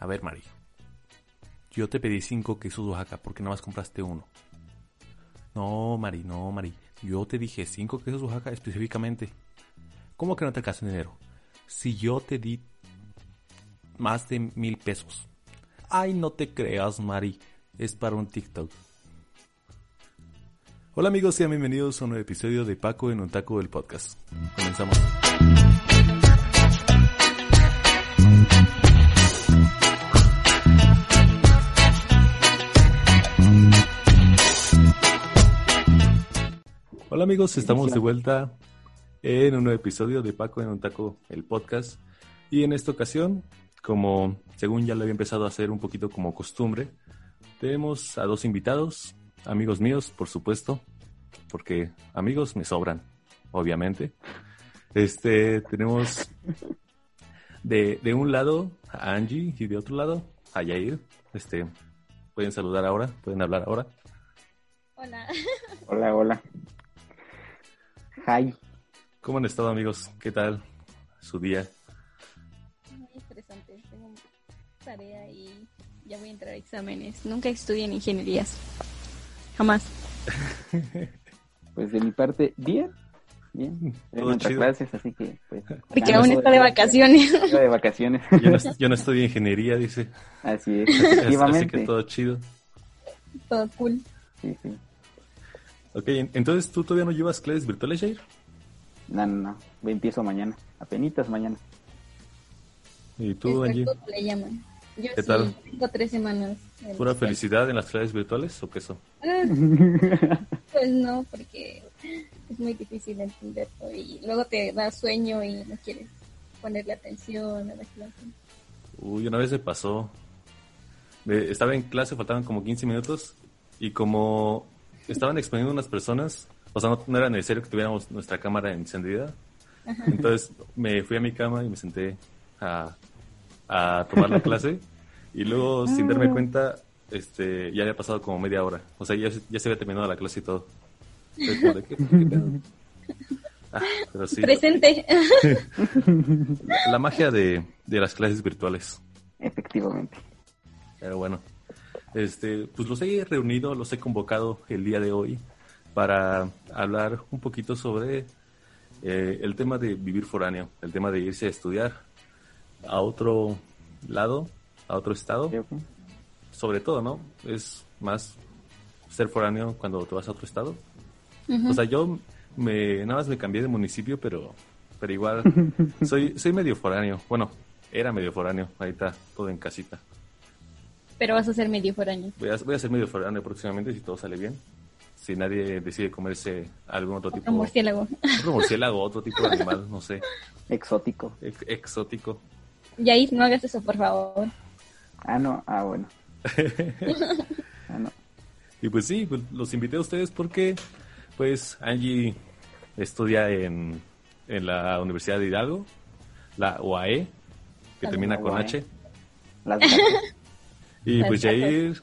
A ver, Mari. Yo te pedí cinco quesos Oaxaca porque nada más compraste uno. No, Mari, no, Mari. Yo te dije cinco quesos Oaxaca específicamente. ¿Cómo que no te alcanza dinero? Si yo te di más de mil pesos. Ay, no te creas, Mari. Es para un TikTok. Hola amigos, sean bienvenidos a un nuevo episodio de Paco en un taco del podcast. Comenzamos. Hola amigos, estamos de vuelta en un nuevo episodio de Paco en un taco, el podcast. Y en esta ocasión, como según ya lo había empezado a hacer un poquito como costumbre, tenemos a dos invitados, amigos míos, por supuesto, porque amigos me sobran, obviamente. Este, tenemos de, de un lado a Angie y de otro lado a Yair. Este, pueden saludar ahora, pueden hablar ahora. Hola. Hola, hola. Hi. ¿Cómo han estado amigos? ¿Qué tal su día? Muy interesante. Tengo tarea y ya voy a entrar a exámenes. Nunca estudié en ingenierías. Jamás. Pues de mi parte, bien. Bien. Todo chido. clases, así que pues. Porque aún está de vacaciones. Estoy de vacaciones. Yo no, yo no estudio ingeniería, dice. Así es, Así, así que todo chido. Todo cool. Sí, sí. Ok, en- entonces tú todavía no llevas clases virtuales, Jair. No, no, no. Empiezo mañana. Apenitas mañana. Y tú, Angie, le llaman. Yo ¿Qué sí, tal? tengo tres semanas. ¿pura felicidad en las clases virtuales o qué eso? Ah, pues no, porque es muy difícil entenderlo y luego te da sueño y no quieres ponerle atención a la clase. Uy, una vez me pasó. Estaba en clase, faltaban como 15 minutos y como estaban exponiendo unas personas, o sea, no, no era necesario que tuviéramos nuestra cámara encendida. Entonces me fui a mi cama y me senté a, a tomar la clase y luego sin darme cuenta este ya había pasado como media hora. O sea, ya, se- ya se había terminado la clase y todo. Como de, ¿qué- qué pedo? Ah, pero sí, Presente. la, la magia de, de las clases virtuales. Efectivamente. Pero bueno, este, pues los he reunido, los he convocado el día de hoy para hablar un poquito sobre eh, el tema de vivir foráneo, el tema de irse a estudiar a otro lado, a otro estado, sobre todo, ¿no? Es más ser foráneo cuando te vas a otro estado. O sea, yo me, nada más me cambié de municipio, pero, pero igual soy, soy medio foráneo. Bueno, era medio foráneo, ahorita todo en casita. Pero vas a ser medio foráneo. Voy a, voy a ser medio foráneo próximamente si todo sale bien. Si nadie decide comerse algún otro tipo Un murciélago. otro murciélago, otro tipo de animal, no sé, Exótico. ex- exótico. Yair, no hagas eso, por favor. Ah, no. Ah, bueno. Ah, no. Y pues sí, pues, los invité a ustedes porque pues Angie estudia en, en la Universidad de Hidalgo, la UAE, que La termina con UAE. H. Las. Y pues gatas. Jair,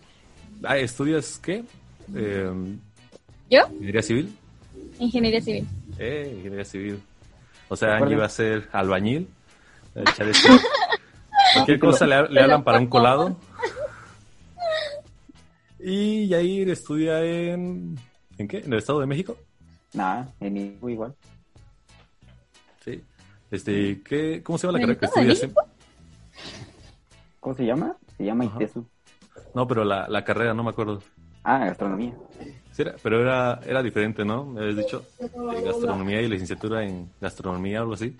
ah, ¿estudias qué? Eh, ¿Yo? ¿Ingeniería civil? Ingeniería civil. Eh, ingeniería civil. O sea, Angie va a ser albañil. este- Cualquier cosa le, hablan para un colado. Y Yair estudia en... ¿En qué? ¿En el Estado de México? Nada, en Igu igual. Sí. Este, ¿qué, ¿Cómo se llama la ¿En el carrera que estudias? ¿Cómo se llama? Se llama Ajá. ITESU. No, pero la, la carrera, no me acuerdo. Ah, gastronomía. Sí, era- pero era, era diferente, ¿no? Me habías dicho eh, gastronomía y licenciatura en gastronomía o algo así.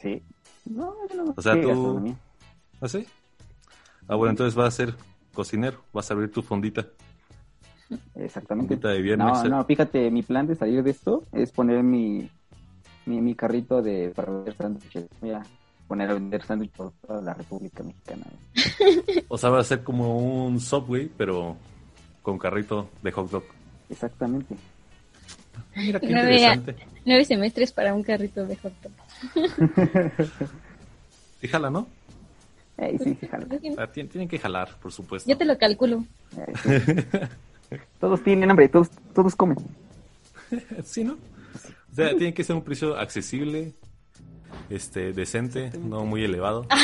Sí. No, no O sea, sí, tú- gastronomía. ¿Ah, sí? Ah, bueno, entonces vas a ser cocinero, vas a abrir tu fondita. Exactamente. Fondita de viernes. No, no, fíjate, mi plan de salir de esto es poner mi, mi, mi carrito de para vender sándwiches. Mira, poner a vender sándwiches por toda la República Mexicana. O sea, va a ser como un Subway, pero con carrito de hot dog. Exactamente. Ah, Mira qué Nueve, interesante. nueve semestres para un carrito de hot dog. Y jala, ¿no? Eh, sí, sí, jala. Ah, tien- tienen que jalar, por supuesto. Yo te lo calculo. Eh, sí. Todos tienen hambre, todos, todos comen. Sí, ¿no? O sea, tiene que ser un precio accesible, este, decente, no muy elevado.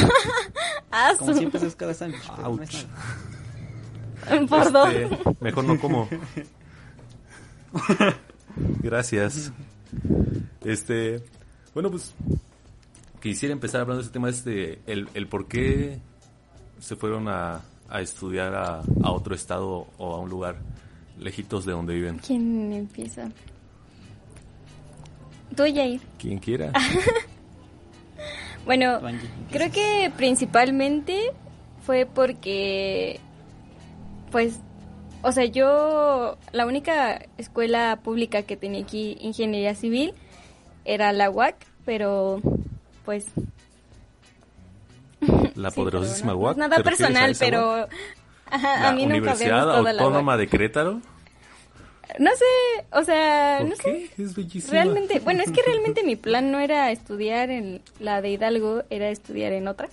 Ah, Como 100 pesos cada sándwich. no es nada. Este, mejor no como. Gracias. Este, bueno, pues quisiera empezar hablando de ese tema, este, el, el por qué se fueron a, a estudiar a, a otro estado o a un lugar lejitos de donde viven. ¿Quién empieza? Tú, Jair. Quien quiera. Bueno, creo que principalmente fue porque, pues, o sea, yo, la única escuela pública que tenía aquí, ingeniería civil, era la UAC, pero, pues... La sí, poderosísima UAC. no Nada ¿te refieres a personal, pero... Ajá, La a mí nunca me Universidad la Autónoma UAC. de Querétaro. No sé, o sea, ¿Por no sé. Es bellísima. Realmente, bueno, es que realmente mi plan no era estudiar en la de Hidalgo, era estudiar en otra.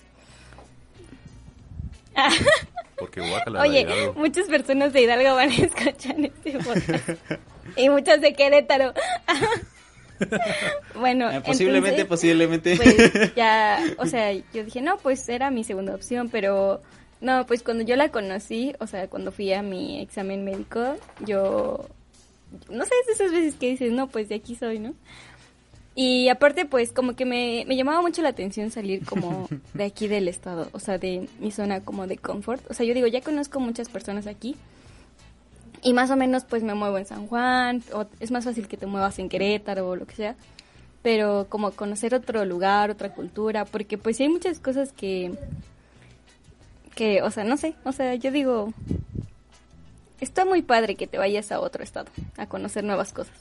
Porque guácala de Oye, Hidalgo. muchas personas de Hidalgo van a escuchar este podcast. y muchas de Querétaro. bueno, Eh, posiblemente, entonces, posiblemente. pues ya, o sea, yo dije, no, pues era mi segunda opción, pero no, pues cuando yo la conocí, o sea, cuando fui a mi examen médico, yo, no sé, es de esas veces que dices, no, pues de aquí soy, ¿no? Y aparte, pues como que me, me llamaba mucho la atención salir como de aquí del estado, o sea, de mi zona como de confort. O sea, yo digo, ya conozco muchas personas aquí y más o menos pues me muevo en San Juan, o es más fácil que te muevas en Querétaro o lo que sea. Pero como conocer otro lugar, otra cultura, porque pues hay muchas cosas que, que, o sea, no sé, o sea, yo digo, está muy padre que te vayas a otro estado, a conocer nuevas cosas.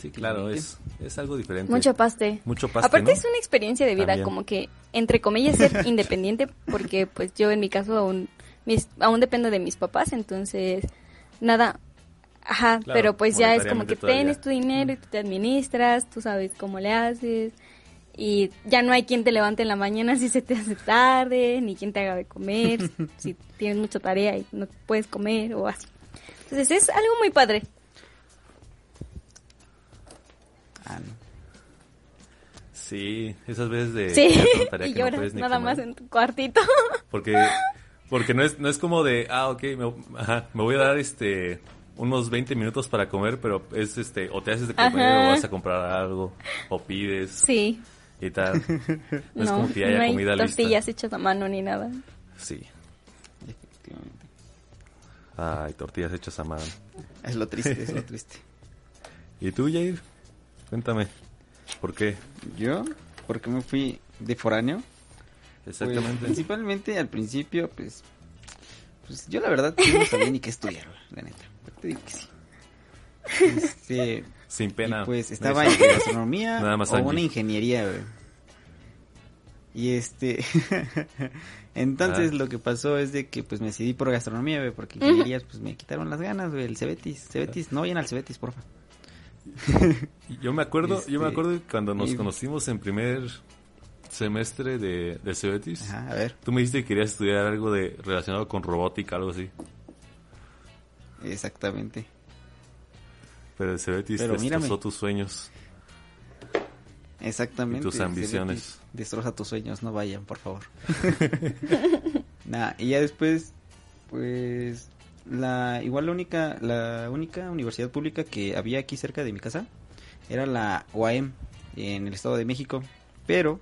Sí, claro, es, es algo diferente. Mucho paste. Mucho paste, Aparte ¿no? es una experiencia de vida, También. como que, entre comillas, ser independiente, porque pues yo en mi caso aún, mis, aún dependo de mis papás, entonces, nada, ajá, Claro, pero pues ya es como que todavía. tienes tu dinero y tú te administras, tú sabes cómo le haces, y ya no hay quien te levante en la mañana si se te hace tarde, ni quien te haga de comer, si tienes mucha tarea y no puedes comer o así. Entonces es algo muy padre. Ah, no. Sí, esas veces de Sí, y que no lloras puedes ni nada comer. más en tu cuartito. Porque, porque no es, no es como de, ah, ok, me, ajá, me voy a dar este unos 20 minutos para comer, pero es este, o te haces de comer, Ajá. o vas a comprar algo, o pides Sí. Y tal. No, es No, como que ya haya no hay comida tortillas lista. hechas a mano ni nada. Sí. Efectivamente. Ay, tortillas hechas a mano. Es lo triste, es lo triste. ¿Y tú, Jair? Cuéntame. ¿Por qué? Yo, porque me fui de foráneo. Pues, Exactamente. principalmente al principio, pues, pues yo la verdad no sabía ni qué estudiar, la neta. Te digo que sí. Este, Sin pena. y pues estaba entre gastronomía Nada más o una ingeniería, güey. Y este, entonces Ah. lo que pasó es de que pues me decidí por gastronomía, güey, porque ingenierías pues me quitaron las ganas, güey, el Cebetis, Cebetis, no vayan al Cebetis, porfa. Yo me acuerdo, yo me Este, acuerdo cuando nos y- conocimos en primer semestre de, de Cebetis, Ajá, a ver, tú me dijiste que querías estudiar algo de relacionado con robótica, algo así. exactamente. Pero el Cebetis Pero destrozó mírame. tus sueños. Exactamente. Y tus ambiciones. Destroza tus sueños, no vayan, por favor. Nah, y ya después, pues, la igual la única, la única universidad pública que había aquí cerca de mi casa era la UAM en el Estado de México. Pero,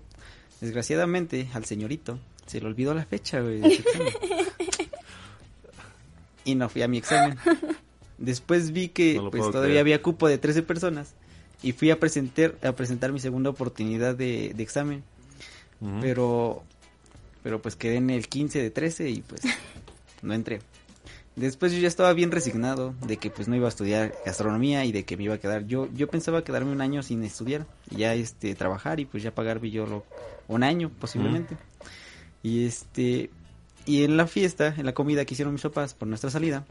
desgraciadamente, al señorito se le olvidó la fecha, güey. Y no fui a mi examen. Después vi que No pues todavía creer. había cupo de 13 personas y fui a presentar a presentar mi segunda oportunidad de, de examen, Ujú. pero pero pues quedé en el 15 de 13 y pues no entré. Después yo ya estaba bien resignado de que pues no iba a estudiar gastronomía y de que me iba a quedar. Yo yo pensaba quedarme un año sin estudiar y ya este trabajar y pues ya pagarme yo lo, un año posiblemente. Y este y en la fiesta, en la comida que hicieron mis papás por nuestra salida,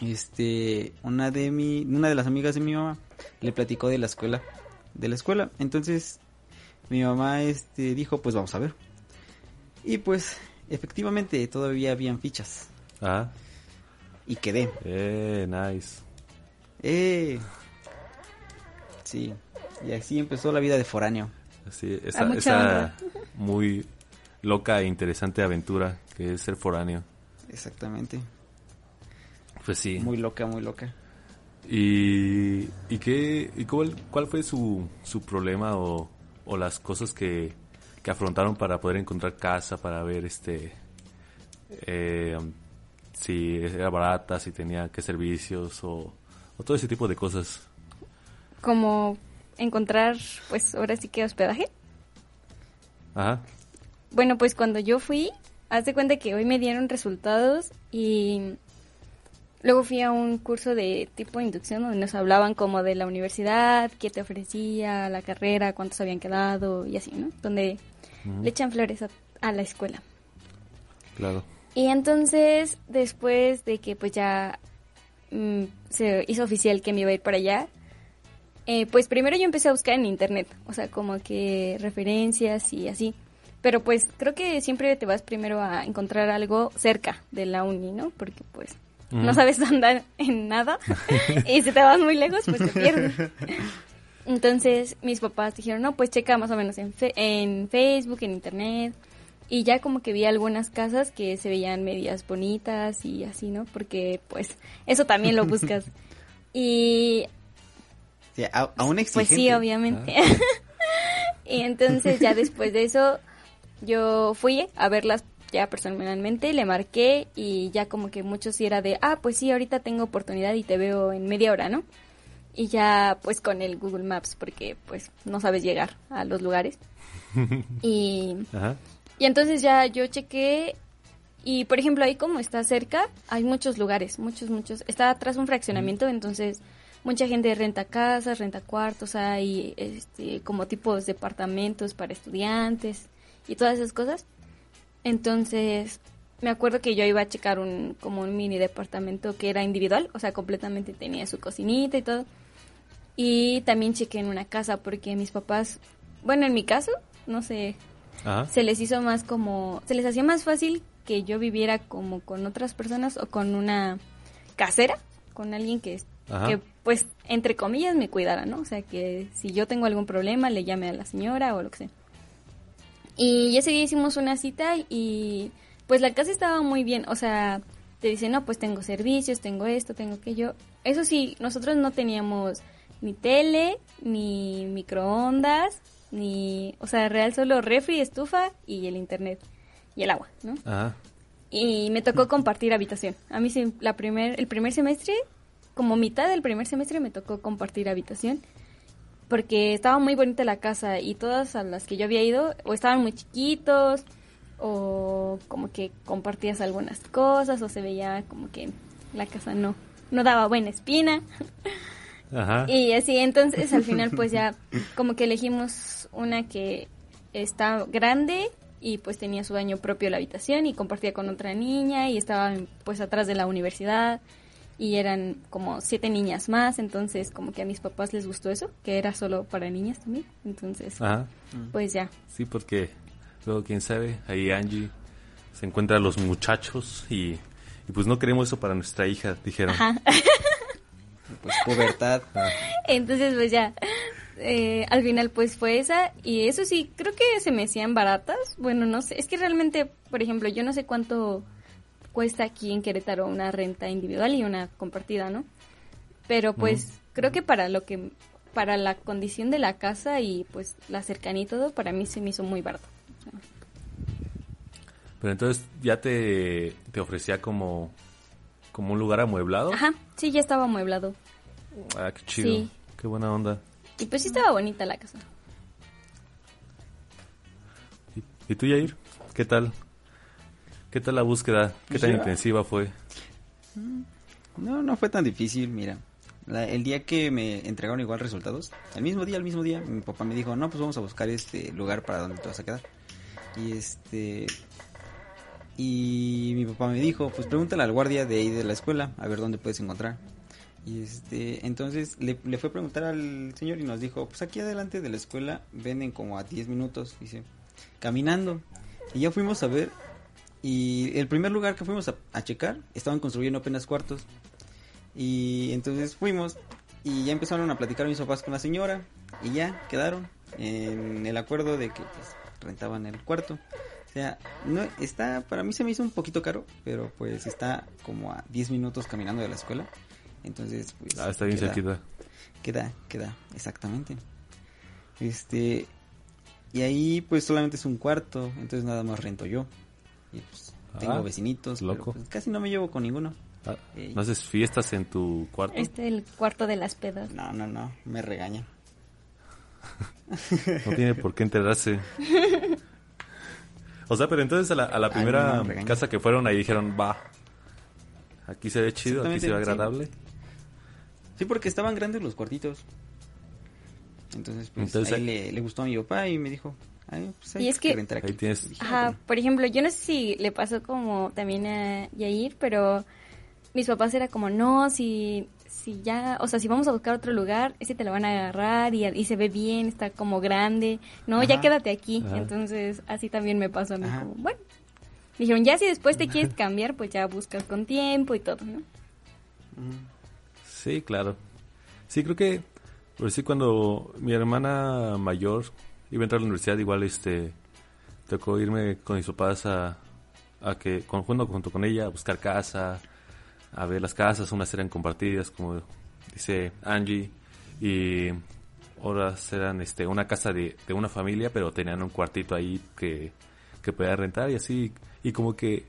este una de mi una de las amigas de mi mamá le platicó de la escuela, de la escuela. Entonces mi mamá este dijo, "Pues vamos a ver." Y pues efectivamente todavía habían fichas Ah, y quedé. eh, nice. Eh. Sí. Y así empezó la vida de foráneo. Así, esa, esa muy loca e interesante aventura que es ser foráneo. Exactamente. Pues sí. Muy loca, muy loca. ¿Y, y qué, y cuál, cuál fue su, su problema o, o las cosas que, que afrontaron para poder encontrar casa, para ver este eh, si era barata, si tenía qué servicios o, o todo ese tipo de cosas? Como encontrar, pues ahora sí que hospedaje. Ajá. Bueno, pues cuando yo fui, haz de cuenta que hoy me dieron resultados y luego fui a un curso de tipo inducción donde nos hablaban como de la universidad, qué te ofrecía, la carrera, cuántos habían quedado y así, ¿no? Donde le echan flores a, a la escuela. Claro. Y entonces, después de que pues ya mm, se hizo oficial que me iba a ir para allá, eh, pues primero yo empecé a buscar en internet, o sea, como que referencias y así. Pero pues creo que siempre te vas primero a encontrar algo cerca de la uni, ¿no? Porque pues no Ujú. sabes andar en nada y si te vas muy lejos pues te pierdes. Entonces mis papás dijeron, no, pues checa más o menos en, fe- en Facebook, en internet. Y ya como que vi algunas casas que se veían medias bonitas y así, ¿no? Porque pues eso también lo buscas. Y a, a un pues sí, obviamente. y entonces ya después de eso yo fui a verlas ya personalmente, le marqué y ya como que muchos sí era de, ah, pues sí, ahorita tengo oportunidad y te veo en media hora, ¿no? Y ya pues con el Google Maps porque pues no sabes llegar a los lugares. y, Ajá. y entonces ya yo chequé y por ejemplo ahí como está cerca hay muchos lugares, muchos, muchos. Está atrás un fraccionamiento, entonces mucha gente renta casas, renta cuartos, hay este, como tipos de departamentos para estudiantes y todas esas cosas. Entonces, me acuerdo que yo iba a checar un como un mini departamento que era individual, o sea, completamente tenía su cocinita y todo. Y también chequé en una casa porque mis papás, bueno, en mi caso, no sé, Ajá. se les hizo más como, se les hacía más fácil que yo viviera como con otras personas o con una casera, con alguien que, Ajá. que pues, entre comillas, me cuidara, ¿no? O sea, que si yo tengo algún problema, le llame a la señora o lo que sea. Y ese día hicimos una cita y pues la casa estaba muy bien, o sea, te dicen, no, pues tengo servicios, tengo esto, tengo aquello. Eso sí, nosotros no teníamos ni tele, ni microondas, ni, o sea, real solo refri, estufa y el internet y el agua, ¿no? Ajá. Y me tocó compartir habitación. A mí la primer, el primer semestre, como mitad del primer semestre me tocó compartir habitación porque estaba muy bonita la casa y todas a las que yo había ido o estaban muy chiquitos o como que compartías algunas cosas o se veía como que la casa no no daba buena espina Ajá. y así entonces al final pues ya como que elegimos una que está grande y pues tenía su baño propio la habitación y compartía con otra niña y estaba pues atrás de la universidad y eran como siete niñas más, entonces como que a mis papás les gustó eso, que era solo para niñas también, entonces Ajá. pues ya. Sí, porque luego, quién sabe, ahí Angie se encuentra a los muchachos y, y pues no queremos eso para nuestra hija, dijeron. Pues pubertad. Entonces, pues ya, eh, al final pues fue esa y eso sí, creo que se me hacían baratas. Bueno, no sé, es que realmente, por ejemplo, yo no sé cuánto cuesta aquí en Querétaro una renta individual y una compartida, ¿no? Pero pues creo que para lo que, para la condición de la casa y pues la cercanía y todo, para mí se me hizo muy barato. Pero entonces ya te, te ofrecía como, como un lugar amueblado. Ajá, sí, ya estaba amueblado. Ah, qué chido. Sí. Qué buena onda. Y pues sí estaba bonita la casa. ¿Y, y tú, Yair? ¿Qué tal? ¿Qué tal la búsqueda? ¿Qué tan intensiva fue? No, no fue tan difícil, mira. La- el día que me entregaron igual resultados, el mismo día, el mismo día, mi papá me dijo, no, pues vamos a buscar este lugar para donde te vas a quedar. Y este... Y mi papá me dijo, pues pregúntale al guardia de ahí de la escuela, a ver dónde puedes encontrar. Y este, entonces le, le fue a preguntar al señor y nos dijo, pues aquí adelante de la escuela venden como a 10 minutos, dice, caminando. Y ya fuimos a ver, y el primer lugar que fuimos a, a checar, estaban construyendo apenas cuartos. Y entonces fuimos y ya empezaron a platicar mis papás con la señora y ya quedaron en el acuerdo de que pues, rentaban el cuarto. O sea, no está para mí se me hizo un poquito caro, pero pues está como a 10 minutos caminando de la escuela. Entonces, pues Ah, está bien queda- cerquita. Queda, queda, exactamente. Este, y ahí pues solamente es un cuarto, entonces nada más rento yo. Y pues tengo Ah, vecinitos, pero, loco. pues, casi no me llevo con ninguno. Ah, Ey. ¿No haces fiestas en tu cuarto? Este es el cuarto de las pedas. No, no, no, me regañan. No tiene por qué enterarse. O sea, pero entonces a la, a la Ay, primera no, casa que fueron ahí dijeron, va, aquí se ve chido, aquí se ve sí. agradable. Sí, porque estaban grandes los cuartitos. Entonces, pues Entonces, ahí le, le gustó a mi papá y me dijo, Pues hay Y es que-. Ahí tienes- Ajá, "Ah, por ejemplo, yo no sé si le pasó como también a Yair, pero mis papás era como, no, si, si ya, o sea, si vamos a buscar otro lugar, ese te lo van a agarrar y, y se ve bien, está como grande, no, ya quédate aquí. Ajá. Entonces, así también me pasó a mí, como, bueno. Dijeron, ya si después te quieres cambiar, pues ya buscas con tiempo y todo, ¿no? ujú". Sí, claro. Sí, creo que, por sí, cuando mi hermana mayor iba a entrar a la universidad, igual este tocó irme con mis papás a, a que, con- junto, junto con ella, a buscar casa, a ver las casas, unas eran compartidas, como dice Angie, y otras eran este, una casa de, de una familia, pero tenían un cuartito ahí que, que podía rentar y así, y como que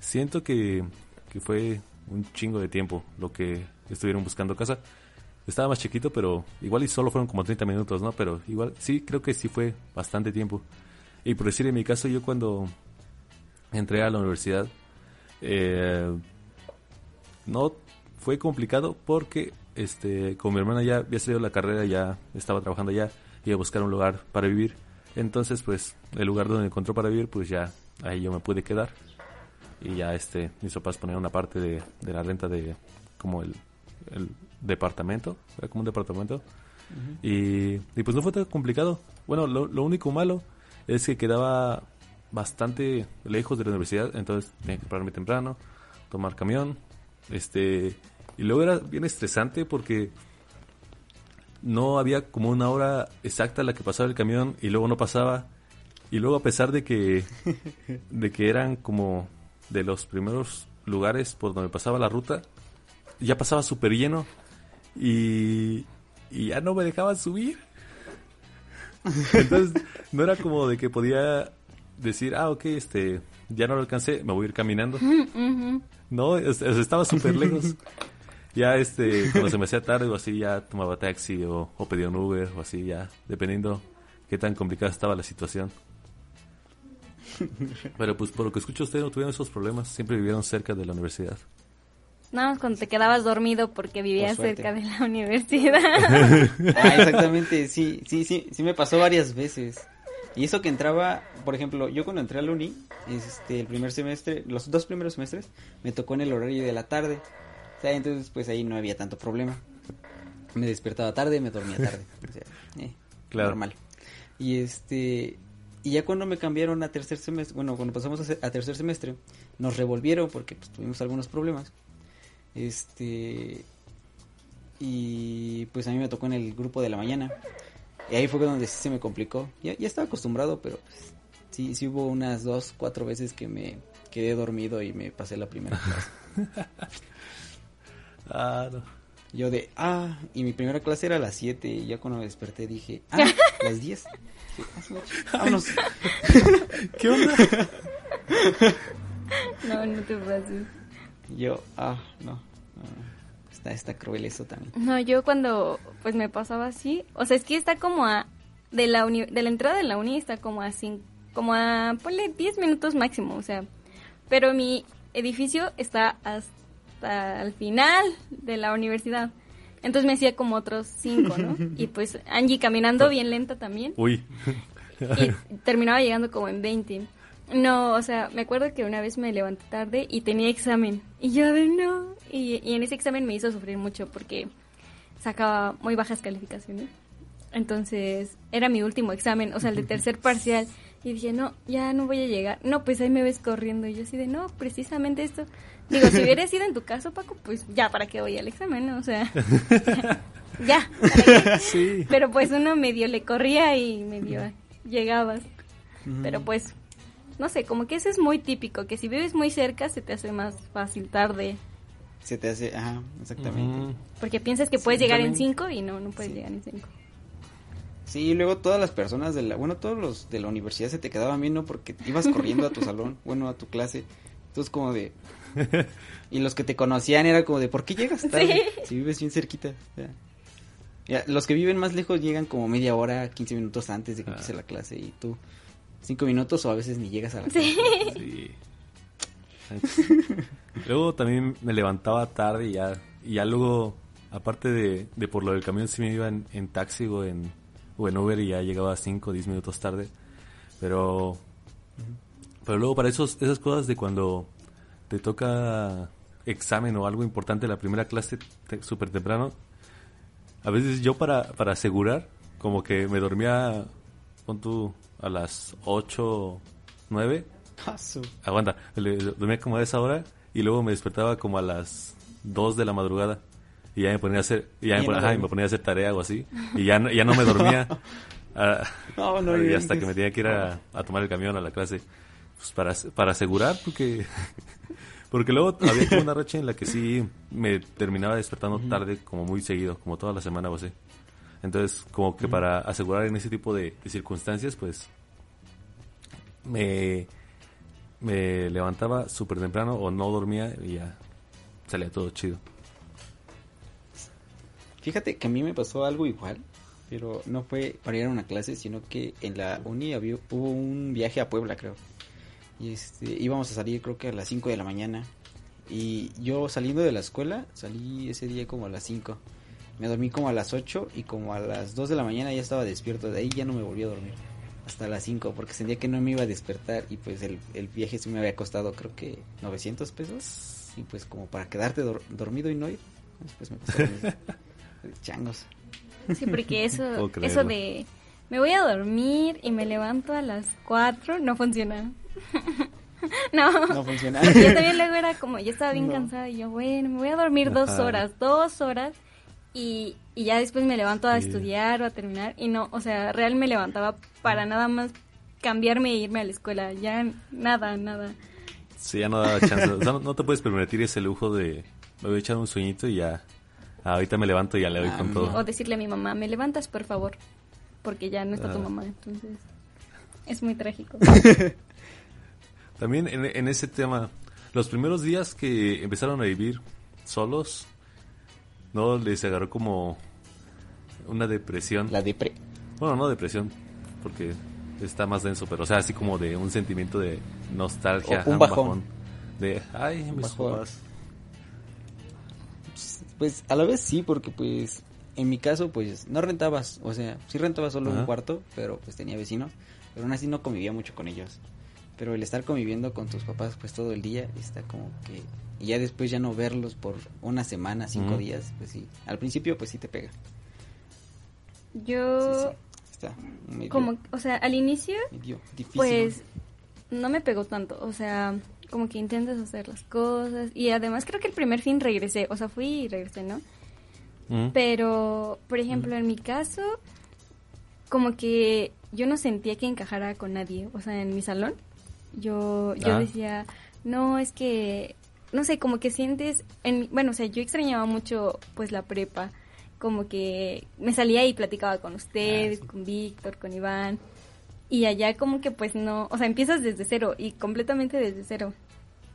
siento que, que fue un chingo de tiempo lo que estuvieron buscando casa. Estaba más chiquito, pero igual y solo fueron como 30 minutos, ¿no? Pero igual sí, creo que sí fue bastante tiempo. Y por decir, en mi caso, yo cuando entré a la universidad, eh, no fue complicado porque este con mi hermana ya había salido la carrera, ya estaba trabajando ya, iba a buscar un lugar para vivir. Entonces, pues, el lugar donde encontró para vivir, pues ya ahí yo me pude quedar. Y ya este, mis papás ponían una parte de, de la renta de como el, el departamento, era como un departamento. y, y pues no fue tan complicado. Bueno, lo, lo único malo es que quedaba bastante lejos de la universidad, entonces tenía que pararme temprano, tomar camión, este, y luego era bien estresante porque no había como una hora exacta en la que pasaba el camión y luego no pasaba, y luego a pesar de que, de que eran como de los primeros lugares por donde pasaba la ruta, ya pasaba súper lleno y, y ya no me dejaban subir. Entonces, no era como de que podía decir, ah, ok, este, ya no lo alcancé, me voy a ir caminando. No, es- es- estaba súper lejos. Ya, este, cuando se me hacía tarde o así, ya tomaba taxi o, o pedía un Uber o así, ya, dependiendo qué tan complicada estaba la situación. Pero pues por lo que escucho, ustedes no tuvieron esos problemas, siempre vivieron cerca de la universidad. Nada más cuando te quedabas dormido porque vivías Por cerca de la universidad. Ah, exactamente, sí, sí, sí, sí me pasó varias veces. Y eso que entraba, por ejemplo, yo cuando entré a la uni, este, el primer semestre, los dos primeros semestres, me tocó en el horario de la tarde. O sea, entonces pues ahí no había tanto problema. Me despertaba tarde, me dormía tarde. O sea, eh, Claro. normal. Y este, y ya cuando me cambiaron a tercer semestre, bueno, cuando pasamos a tercer semestre, nos revolvieron porque pues, tuvimos algunos problemas. Este, y pues a mí me tocó en el grupo de la mañana. Y ahí fue donde sí se me complicó. Ya, ya estaba acostumbrado, pero pues, sí, sí hubo unas dos, cuatro veces que me quedé dormido y me pasé la primera clase. Ah, no. Yo de, ah, y mi primera clase era a las 7 y ya cuando me desperté dije, ah, las 10. Sí, ah, su mecha. Vámonos. ¿Qué onda? no, no te pases. Yo, ah, no, no, no. Está, está cruel eso también. No, yo cuando pues me pasaba así, o sea, es que está como a de la uni- de la entrada de la uni está como a cin- como a ponle 10 minutos máximo, o sea, pero mi edificio está hasta hasta el final de la universidad. Entonces me hacía como otros cinco, ¿no? Y pues Angie caminando bien lenta también. Uy. Y terminaba llegando como en 20. No, o sea, me acuerdo que una vez me levanté tarde y tenía examen. Y yo, de no. Y, y en ese examen me hizo sufrir mucho porque sacaba muy bajas calificaciones. Entonces, era mi último examen, o sea, el de tercer parcial. Y dije, no, ya no voy a llegar. No, pues ahí me ves corriendo. Y yo así de, no, precisamente esto. Digo, si hubiera sido en tu caso, Paco, pues ya, ¿para qué voy al examen? no? O sea, ya. Sí. Pero pues uno medio le corría y medio llegabas. Pero pues, no sé, como que eso es muy típico, que si vives muy cerca se te hace más fácil tarde. Se te hace, ajá, exactamente. Porque piensas que Sí, puedes llegar en también. cinco y no, no puedes Sí. llegar en cinco. Sí, y luego todas las personas de la, bueno, todos los de la universidad se te quedaban viendo porque ibas corriendo a tu salón, bueno, a tu clase. Entonces como de y los que te conocían era como de ¿por qué llegas tarde? Si vives bien cerquita. Ya. Ya, los que viven más lejos llegan como media hora, 15 minutos antes de que empiece la clase y tú cinco minutos o a veces ni llegas a la clase. Sí. luego también me levantaba tarde y ya, y ya luego, aparte de, de por lo del camión, sí me iba en, en taxi o en, o en Uber y ya llegaba 5 o 10 minutos tarde. Pero, pero luego para esos, esas cosas de cuando te toca examen o algo importante la primera clase te- súper temprano, a veces yo para, para asegurar, como que me dormía, pon tú, a las 8, 9 Ah, su- Aguanta, le- dormía como a esa hora y luego me despertaba como a las 2 de la madrugada. Y ya me ponía a hacer, y ya me ponía, ajá, me ponía a hacer tarea o así. Y ya, no- ya no me dormía. Ah, No, no y hasta que me tenía que ir a, a tomar el camión a la clase. Pues para, para asegurar porque porque luego había como una racha en la que sí me terminaba despertando tarde como muy seguido, como toda la semana o así. Entonces, como que para asegurar en ese tipo de, de circunstancias, pues me, me levantaba súper temprano o no dormía y ya salía todo chido. Fíjate que a mí me pasó algo igual, pero no fue para ir a una clase, sino que en la uni había, hubo un viaje a Puebla, creo. Y este, íbamos a salir creo que a las 5 de la mañana. Y yo saliendo de la escuela, salí ese día como a las 5. Me dormí como a las 8 y como a las 2 de la mañana ya estaba despierto. De ahí ya no me volví a dormir. Hasta las 5 porque sentía que no me iba a despertar y pues el, el viaje sí me había costado creo que 900 pesos. Y pues como para quedarte dor- dormido y no ir. Después me mis- changos. Sí, porque eso, eso de me voy a dormir y me levanto a las 4 no funciona. no. No funciona. Yo también luego era como, yo estaba bien No. cansada y yo, bueno, me voy a dormir dos horas, dos horas y, y ya después me levanto a Sí. estudiar o a terminar y no, o sea, real me levantaba para nada más cambiarme e irme a la escuela, ya nada, nada. Sí, ya no daba chance. O sea, no, no te puedes permitir ese lujo de me voy a echar un sueñito y ya. ah, ahorita me levanto y ya le doy Ah, con no. todo. O decirle a mi mamá, me levantas por favor, porque ya no está tu Ah. mamá, entonces es muy trágico. También en, en ese tema, los primeros días que empezaron a vivir solos, ¿no les agarró como una depresión? La depre. Bueno, no depresión, porque está más denso, pero o sea, así como de un sentimiento de nostalgia, O un bajón. De, ay, mis bajón. papás. Pues a la vez sí, porque pues en mi caso pues no rentabas, o sea, sí rentaba solo Ajá. un cuarto, pero pues tenía vecinos, pero aún así no convivía mucho con ellos. Pero el estar conviviendo con tus papás pues todo el día está como que y ya después ya no verlos por una semana, cinco días, pues sí. Al principio pues sí te pega. Yo, Sí, sí. Está medio, como, o sea, al inicio medio difícil. Pues no me pegó tanto, o sea, como que intentas hacer las cosas y además creo que el primer fin regresé, o sea, fui y regresé, ¿no? Mm. Pero, por ejemplo, en mi caso, como que yo no sentía que encajara con nadie, o sea, en mi salón, yo, yo Ah. decía, no, es que, no sé, como que sientes, en, bueno, o sea, yo extrañaba mucho, pues, la prepa, como que me salía y platicaba con ustedes, Ah, sí. con Víctor, con Iván, y allá como que pues no, o sea, empiezas desde cero y completamente desde cero.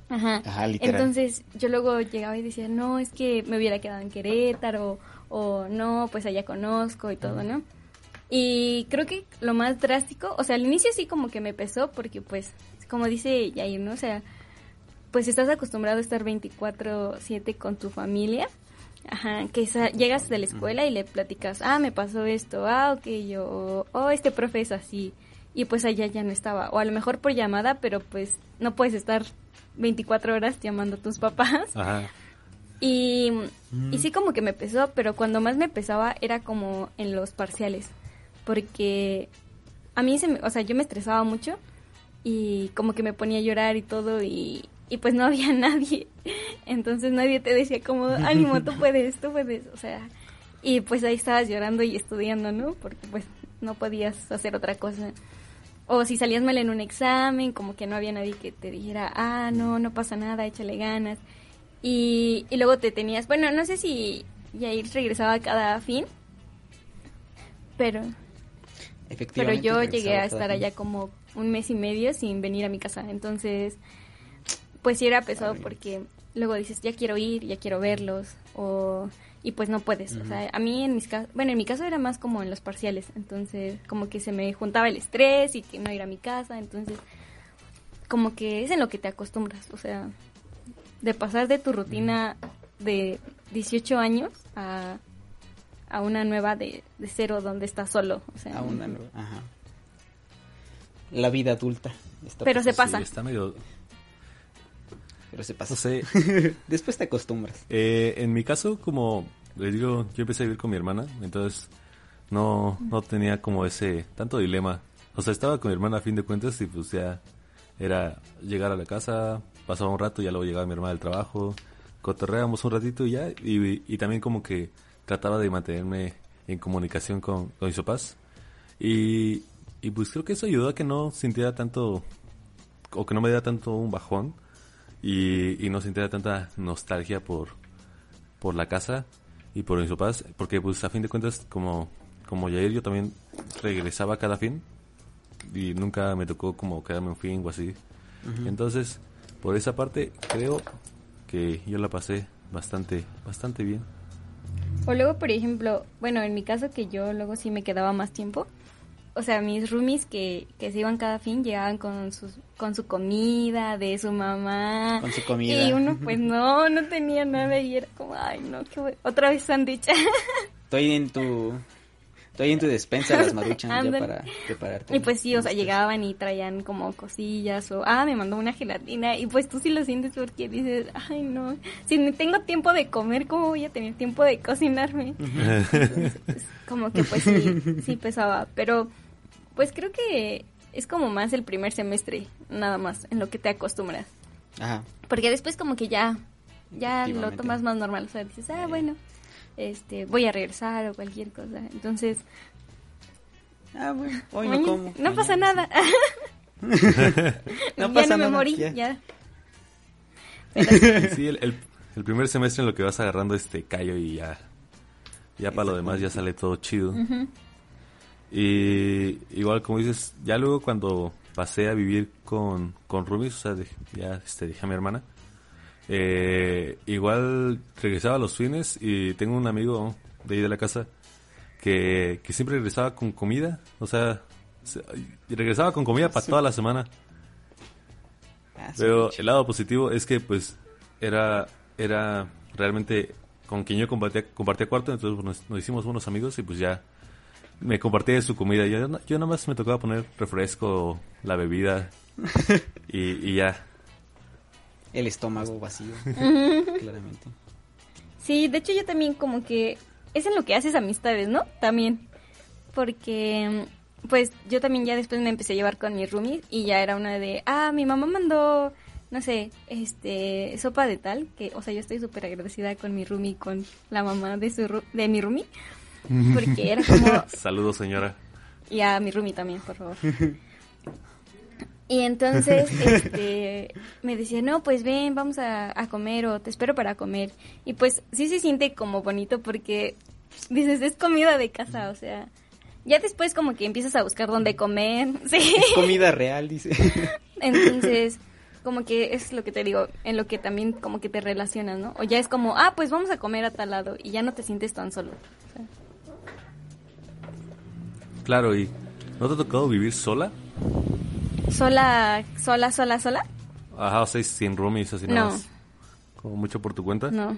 Ajá. Ajá. Entonces yo luego llegaba y decía, no, es que me hubiera quedado en Querétaro o no, pues allá conozco y todo, ¿no? Y creo que lo más drástico, o sea, al inicio sí como que me pesó porque pues, como dice Yair, ¿no? O sea, pues estás acostumbrado a estar 24/7 con tu familia. Ajá, que llegas de la escuela y le platicas, ah, me pasó esto, ah, ok, yo, oh, este profe es así. Y pues allá ya no estaba. O a lo mejor por llamada, pero pues no puedes estar 24 horas llamando a tus papás. Ajá. Y, y sí como que me pesó, pero cuando más me pesaba era como en los parciales. Porque a mí, se me, o sea, yo me estresaba mucho y como que me ponía a llorar y todo y, y pues no había nadie. Entonces nadie te decía como, ánimo, tú puedes, tú puedes. O sea, y pues ahí estabas llorando y estudiando, ¿no? Porque pues no podías hacer otra cosa. O si salías mal en un examen, como que no había nadie que te dijera, ah, no, no pasa nada, échale ganas. Y, y luego te tenías, bueno, no sé si Yair regresaba cada fin, pero, pero Efectivamente. yo regresaba llegué a estar allá como un mes y medio sin venir a mi casa. Entonces, pues sí era pesado Ay. porque luego dices, ya quiero ir, ya quiero verlos, o, y pues no puedes. O sea, a mí en mis casos, bueno, en mi caso era más como en los parciales, entonces como que se me juntaba el estrés y que no ir a mi casa, entonces como que es en lo que te acostumbras, o sea, de pasar de tu rutina de 18 años a, a una nueva de, de cero donde estás solo, o sea, A una nueva- Ajá. La vida adulta. está Pero se pasando, pasa. Sí, está medio... Pero se pasa. No sé, Después te acostumbras. Eh, en mi caso, como les digo, yo empecé a vivir con mi hermana, entonces no, no tenía como ese tanto dilema. O sea, estaba con mi hermana a fin de cuentas y pues ya era llegar a la casa, pasaba un rato, ya luego llegaba mi hermana del trabajo, cotorreábamos un ratito y ya, y, y también como que trataba de mantenerme en comunicación con, con mis papás. Y, y pues creo que eso ayudó a que no sintiera tanto, o que no me diera tanto un bajón y, y no sintiera tanta nostalgia por, por la casa y por mis papás, porque pues a fin de cuentas como, como Yair yo también regresaba cada fin y nunca me tocó como quedarme un fin o así. Entonces, por esa parte creo que yo la pasé bastante, bastante bien. O luego, por ejemplo, bueno, en mi caso que yo luego sí me quedaba más tiempo. O sea, mis roomies que, que se iban cada fin llegaban con, sus, con su comida, de su mamá. Con su comida. Y uno pues no, no tenía nada y era como, ay no, qué bueno. Otra vez sándwich. Estoy en tu... Estoy en tu despensa las maruchan ya para prepararte. y pues sí, o sea, llegaban y traían como cosillas o, ah, me mandó una gelatina. Y pues tú sí lo sientes porque dices, ay no, si no tengo tiempo de comer, ¿cómo voy a tener tiempo de cocinarme? Entonces, como que pues sí, sí pesaba, pero pues creo que es como más el primer semestre, nada más, en lo que te acostumbras. Ajá. Porque después como que ya, ya lo tomas más normal, o sea, dices, ah, bueno, este, voy a regresar o cualquier cosa. Entonces, Ah, bueno. Hoy no como. no pasa mañana nada. No ya no me morí, ya. ya. Pero sí, Sí, el, el, el primer semestre en lo que vas agarrando este callo y ya, ya para lo demás ya sale todo chido. ujú. Y igual como dices, ya luego cuando pasé a vivir con, con Rubis, o sea, ya este, dejé a mi hermana, eh, igual regresaba a los fines y tengo un amigo de ahí de la casa que, que siempre regresaba con comida, o sea, se- regresaba con comida para toda la semana. Ah, Pero el lado positivo es que pues era era realmente con quien yo compartía, compartía cuarto, entonces pues, nos, nos hicimos buenos amigos y pues ya me compartía de su comida. Yo, yo nada más me tocaba poner refresco, la bebida y, y ya. El estómago vacío. claramente. Sí, de hecho yo también como que es en lo que haces amistades, ¿no? También. Porque pues yo también ya después me empecé a llevar con mis roomies y ya era una de, ah, mi mamá mandó, no sé, este, sopa de tal, que, o sea, yo estoy súper agradecida con mi roomie, con la mamá de, su, de mi roomie, porque era como, Saludos señora. y a mi roomie también, por favor. Y entonces, este, me decía, no, pues ven, vamos a, a comer o te espero para comer. Y pues sí se siente como bonito porque dices, es comida de casa, o sea, ya después como que empiezas a buscar dónde comer, sí. Comida real, dice. Entonces, como que es lo que te digo, en lo que también como que te relacionas, ¿no? O ya es como, ah, pues vamos a comer a tal lado y ya no te sientes tan solo. O sea, Claro, y ¿no te ha tocado vivir sola? sola, sola, sola, sola. Ajá, o sea, sin roomies, así nada No. más. Como mucho por tu cuenta. No.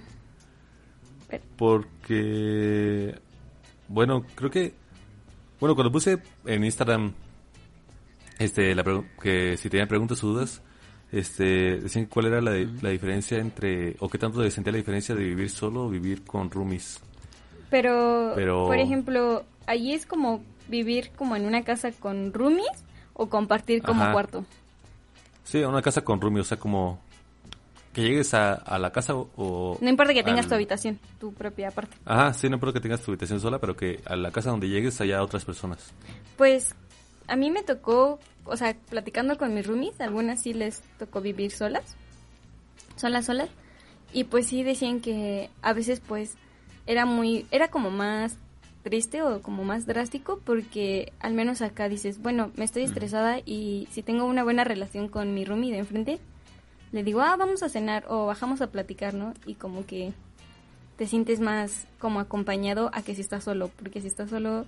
Porque, bueno, creo que, bueno, cuando puse en Instagram, este, la que si tenían preguntas o dudas, este, decían cuál era la, la diferencia entre, o qué tanto se sentía la diferencia de vivir solo o vivir con roomies. Pero, Pero- por ejemplo, allí es como vivir como en una casa con roomies o compartir como Ajá. cuarto. Sí, una casa con roomies, o sea, como que llegues a, a la casa o... o No importa que tengas al- tu habitación, tu propia parte. Ajá, sí, no importa que tengas tu habitación sola, pero que a la casa donde llegues haya otras personas. Pues a mí me tocó, o sea, platicando con mis roomies, algunas sí les tocó vivir solas, solas, solas, y pues sí decían que a veces pues era muy, era como más triste o como más drástico porque al menos acá dices, bueno, me estoy estresada y si tengo una buena relación con mi roomie de enfrente, le digo, ah, vamos a cenar o bajamos a platicar, ¿no? Y como que te sientes más como acompañado a que si estás solo, porque si estás solo,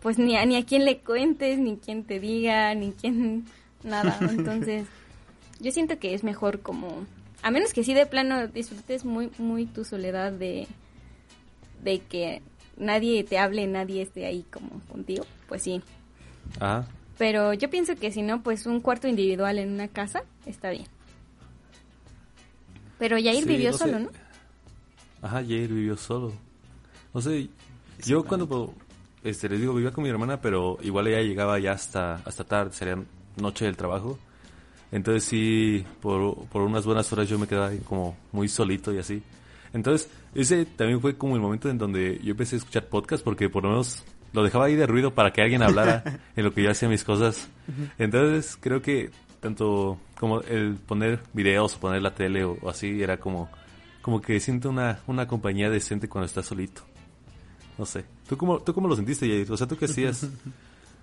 pues ni a, ni a quién le cuentes, ni quien te diga, ni quien nada. Entonces, yo siento que es mejor como, a menos que sí de plano disfrutes muy, muy tu soledad de, de que nadie te hable, nadie esté ahí como contigo, pues sí. Ajá. Pero yo pienso que si no, pues un cuarto individual en una casa está bien. Pero Yair Sí, vivió no sé. solo, ¿no? Ajá, Jair vivió solo. No sé, yo cuando, este, les digo, vivía con mi hermana, pero igual ella llegaba ya hasta, hasta tarde, sería noche del trabajo. Entonces sí, por, por unas buenas horas yo me quedaba ahí como muy solito y así. Entonces, ese también fue como el momento en donde yo empecé a escuchar podcast porque por lo menos lo dejaba ahí de ruido para que alguien hablara en lo que yo hacía mis cosas. Entonces, creo que tanto como el poner videos o poner la tele o, o así era como como que siento una, una compañía decente cuando estás solito. No sé. ¿Tú cómo, tú cómo lo sentiste, Jair? O sea, ¿tú qué hacías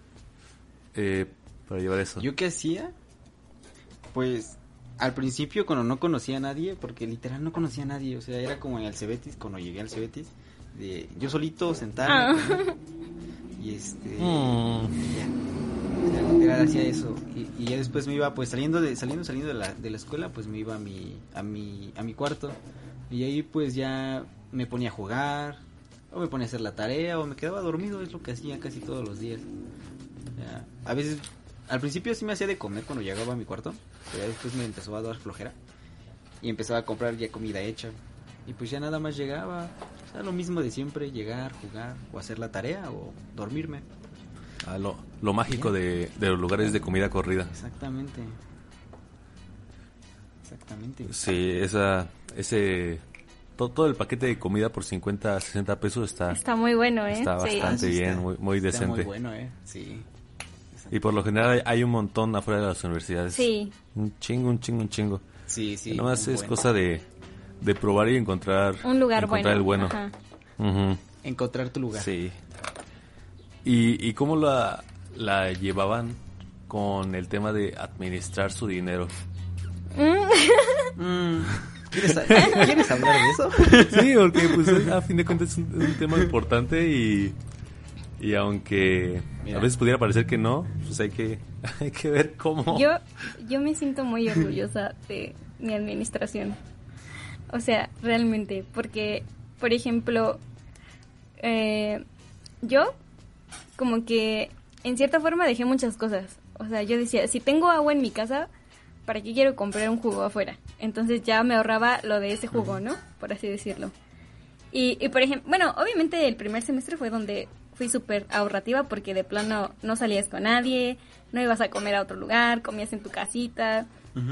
eh, para llevar eso? ¿Yo qué hacía? Pues al principio cuando no conocía a nadie, porque literal no conocía a nadie, o sea, era como en el Cebetis, cuando llegué al Cebetis, de yo solito sentarme Ah. y este y ya. O sea, literal hacía eso y, y ya después me iba pues saliendo de saliendo saliendo de la, de la escuela, pues me iba a mi a mi a mi cuarto y ahí pues ya me ponía a jugar o me ponía a hacer la tarea o me quedaba dormido, es lo que hacía casi todos los días. Ya, A veces, al principio sí me hacía de comer cuando llegaba a mi cuarto, pero ya después me empezó a dar flojera y empezaba a comprar ya comida hecha. Y pues ya nada más llegaba, o sea, lo mismo de siempre, llegar, jugar o hacer la tarea o dormirme. Ah, lo, lo mágico de, de los lugares de comida corrida. Exactamente. Exactamente. Sí, esa, ese, todo, todo el paquete de comida por 50, 60 pesos está, Está muy bueno, ¿eh? está bastante Ah, sí bien, está- muy, muy está decente. muy bueno, eh. Sí. Y por lo general hay, hay un montón afuera de las universidades. Sí. Un chingo, un chingo, un chingo. Sí, sí. Nomás es bueno. cosa de, de probar y encontrar, Un lugar encontrar bueno. el bueno. Encontrar tu lugar. Sí. ¿Y, y cómo la, la llevaban con el tema de administrar su dinero? Mm, ¿Quieres, ¿Quieres hablar de eso? Sí, porque pues a fin de cuentas es un, es un tema importante y, y aunque Mira. a veces pudiera parecer que no, pues hay que, hay que ver cómo. Yo, yo me siento muy orgullosa de mi administración. O sea, realmente, porque, por ejemplo, eh, yo como que en cierta forma dejé muchas cosas. O sea, yo decía, si tengo agua en mi casa, ¿para qué quiero comprar un jugo afuera? Entonces ya me ahorraba lo de ese jugo, ¿no? Por así decirlo. Y, y por ejemplo, bueno, obviamente el primer semestre fue donde fui súper ahorrativa porque de plano no salías con nadie, no ibas a comer a otro lugar, comías en tu casita.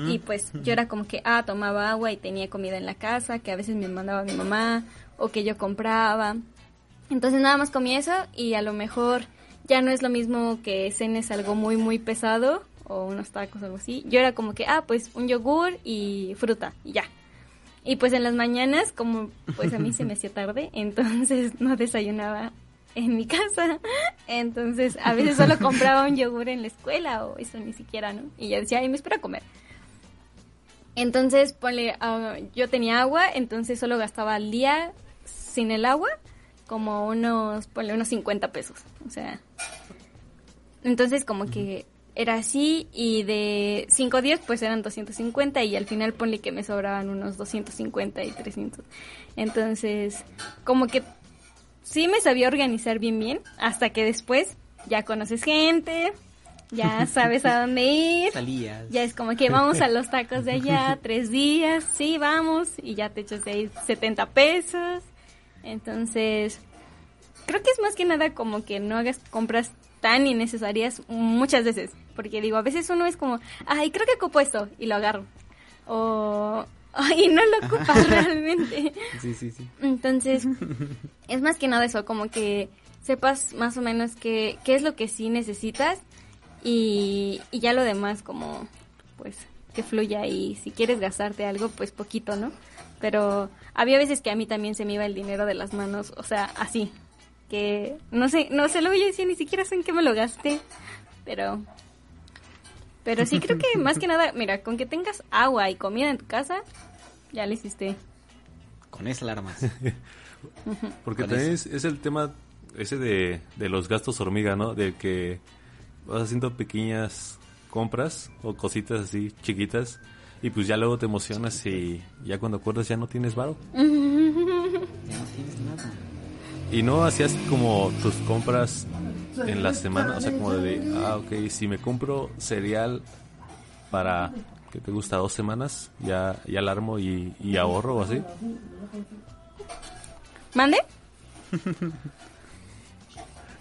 Y pues yo era como que, ah, tomaba agua y tenía comida en la casa, que a veces me mandaba mi mamá o que yo compraba. Entonces nada más comí eso y a lo mejor ya no es lo mismo que cenes algo muy, muy pesado o unos tacos o algo así. Yo era como que, ah, pues un yogur y fruta y ya. Y pues en las mañanas, como pues a mí se me hacía tarde, entonces no desayunaba en mi casa. Entonces a veces solo compraba un yogur en la escuela o eso ni siquiera, ¿no? Y ya decía, ay, me espera comer. Entonces, ponle, ah, yo tenía agua, entonces solo gastaba al día sin el agua como unos, ponle unos 50 pesos. O sea, entonces como que era así y de 5 días pues eran 250 y al final ponle que me sobraban unos 250 y 300. Entonces, como que sí me sabía organizar bien bien hasta que después ya conoces gente, ya sabes a dónde ir. Salías. Ya es como que vamos a los tacos de allá, tres días, sí, vamos, y ya te echas de ahí 70 pesos. Entonces, creo que es más que nada como que no hagas compras tan innecesarias muchas veces. Porque digo, a veces uno es como, ay, creo que ocupo esto, y lo agarro. O, ay, no lo ocupas realmente. Sí, sí, sí. Entonces, es más que nada eso, como que sepas más o menos qué, qué es lo que sí necesitas y, y ya lo demás como, pues, que fluya y si quieres gastarte algo, pues poquito, ¿no? Pero había veces que a mí también se me iba el dinero de las manos, o sea, así, que no sé, no sé, luego yo decía, ni siquiera sé en qué me lo gasté, pero... Pero sí creo que más que nada, mira, con que tengas agua y comida en tu casa, ya le hiciste. Con esa alarmas. Porque ¿Cuál también es? es, es el tema ese de, de los gastos hormiga, ¿no? De que vas haciendo pequeñas compras o cositas así chiquitas y pues ya luego te emocionas y ya cuando acuerdas ya no tienes varo. Ya no tienes nada. Y no hacías como tus compras en la semana, o sea, como de, ah, ok, si me compro cereal para, ¿qué te gusta? Dos semanas, ya, ya la armo y, y ahorro o así. ¿Mande?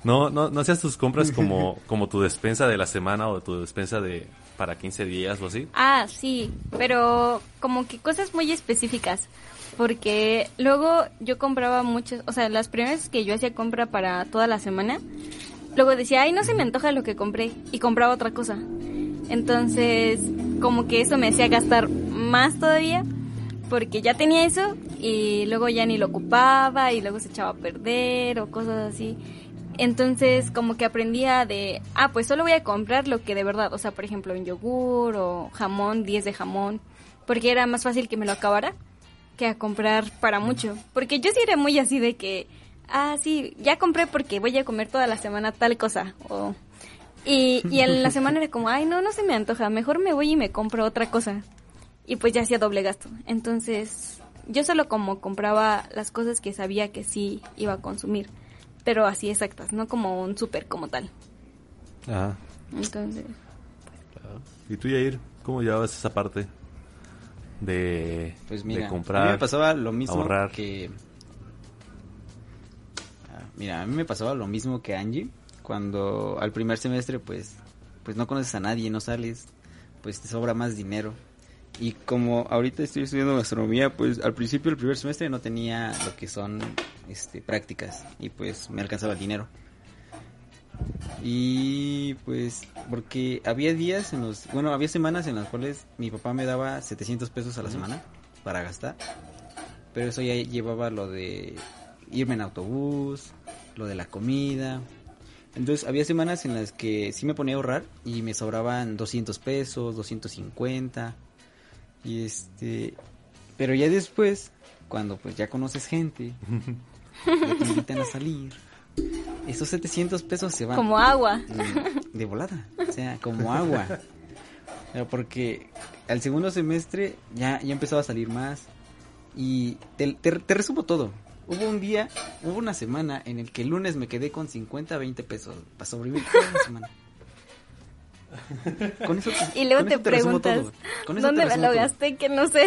No, no, no hacías tus compras como, como tu despensa de la semana o tu despensa de para 15 días o así. Ah, sí, pero como que cosas muy específicas. Porque luego yo compraba muchas, o sea, las primeras que yo hacía compra para toda la semana, luego decía, ay, no se me antoja lo que compré, y compraba otra cosa. Entonces, como que eso me hacía gastar más todavía, porque ya tenía eso, y luego ya ni lo ocupaba, y luego se echaba a perder, o cosas así. Entonces, como que aprendía de, ah, pues solo voy a comprar lo que de verdad, o sea, por ejemplo, un yogur o jamón, 10 de jamón, porque era más fácil que me lo acabara que a comprar para mucho. Porque yo sí era muy así de que, ah, sí, ya compré porque voy a comer toda la semana tal cosa. O, y, y en la semana era como, ay, no, no se me antoja, mejor me voy y me compro otra cosa. Y pues ya hacía doble gasto. Entonces, yo solo como compraba las cosas que sabía que sí iba a consumir. Pero así exactas, no como un súper como tal. Ajá. Entonces, ¿Y tú, Yair, cómo llevabas esa parte de, Pues mira, de a mí comprar? me pasaba lo mismo ahorrar. que... Mira, a mí me pasaba lo mismo que Angie, cuando al primer semestre pues, pues no conoces a nadie, no sales, pues te sobra más dinero. Y como ahorita estoy estudiando gastronomía, pues al principio del primer semestre no tenía lo que son este, prácticas y pues me alcanzaba el dinero. Y pues porque había días en los, bueno, había semanas en las cuales mi papá me daba 700 pesos a la semana para gastar. Pero eso ya llevaba lo de irme en autobús, lo de la comida. Entonces había semanas en las que sí me ponía a ahorrar y me sobraban 200 pesos, 250. Y este, pero ya después, cuando pues ya conoces gente, ya te invitan a salir, esos 700 pesos se van como agua. de volada, o sea, como agua. Pero porque al segundo semestre ya, ya empezaba a salir más. Y te, te, te resumo todo. Hubo un día, hubo una semana en el que el lunes me quedé con 50, 20 pesos para sobrevivir toda la semana. Con eso te- Y luego te resumo preguntas, todo. Con eso ¿dónde te me lo todo. gasté? Que no sé.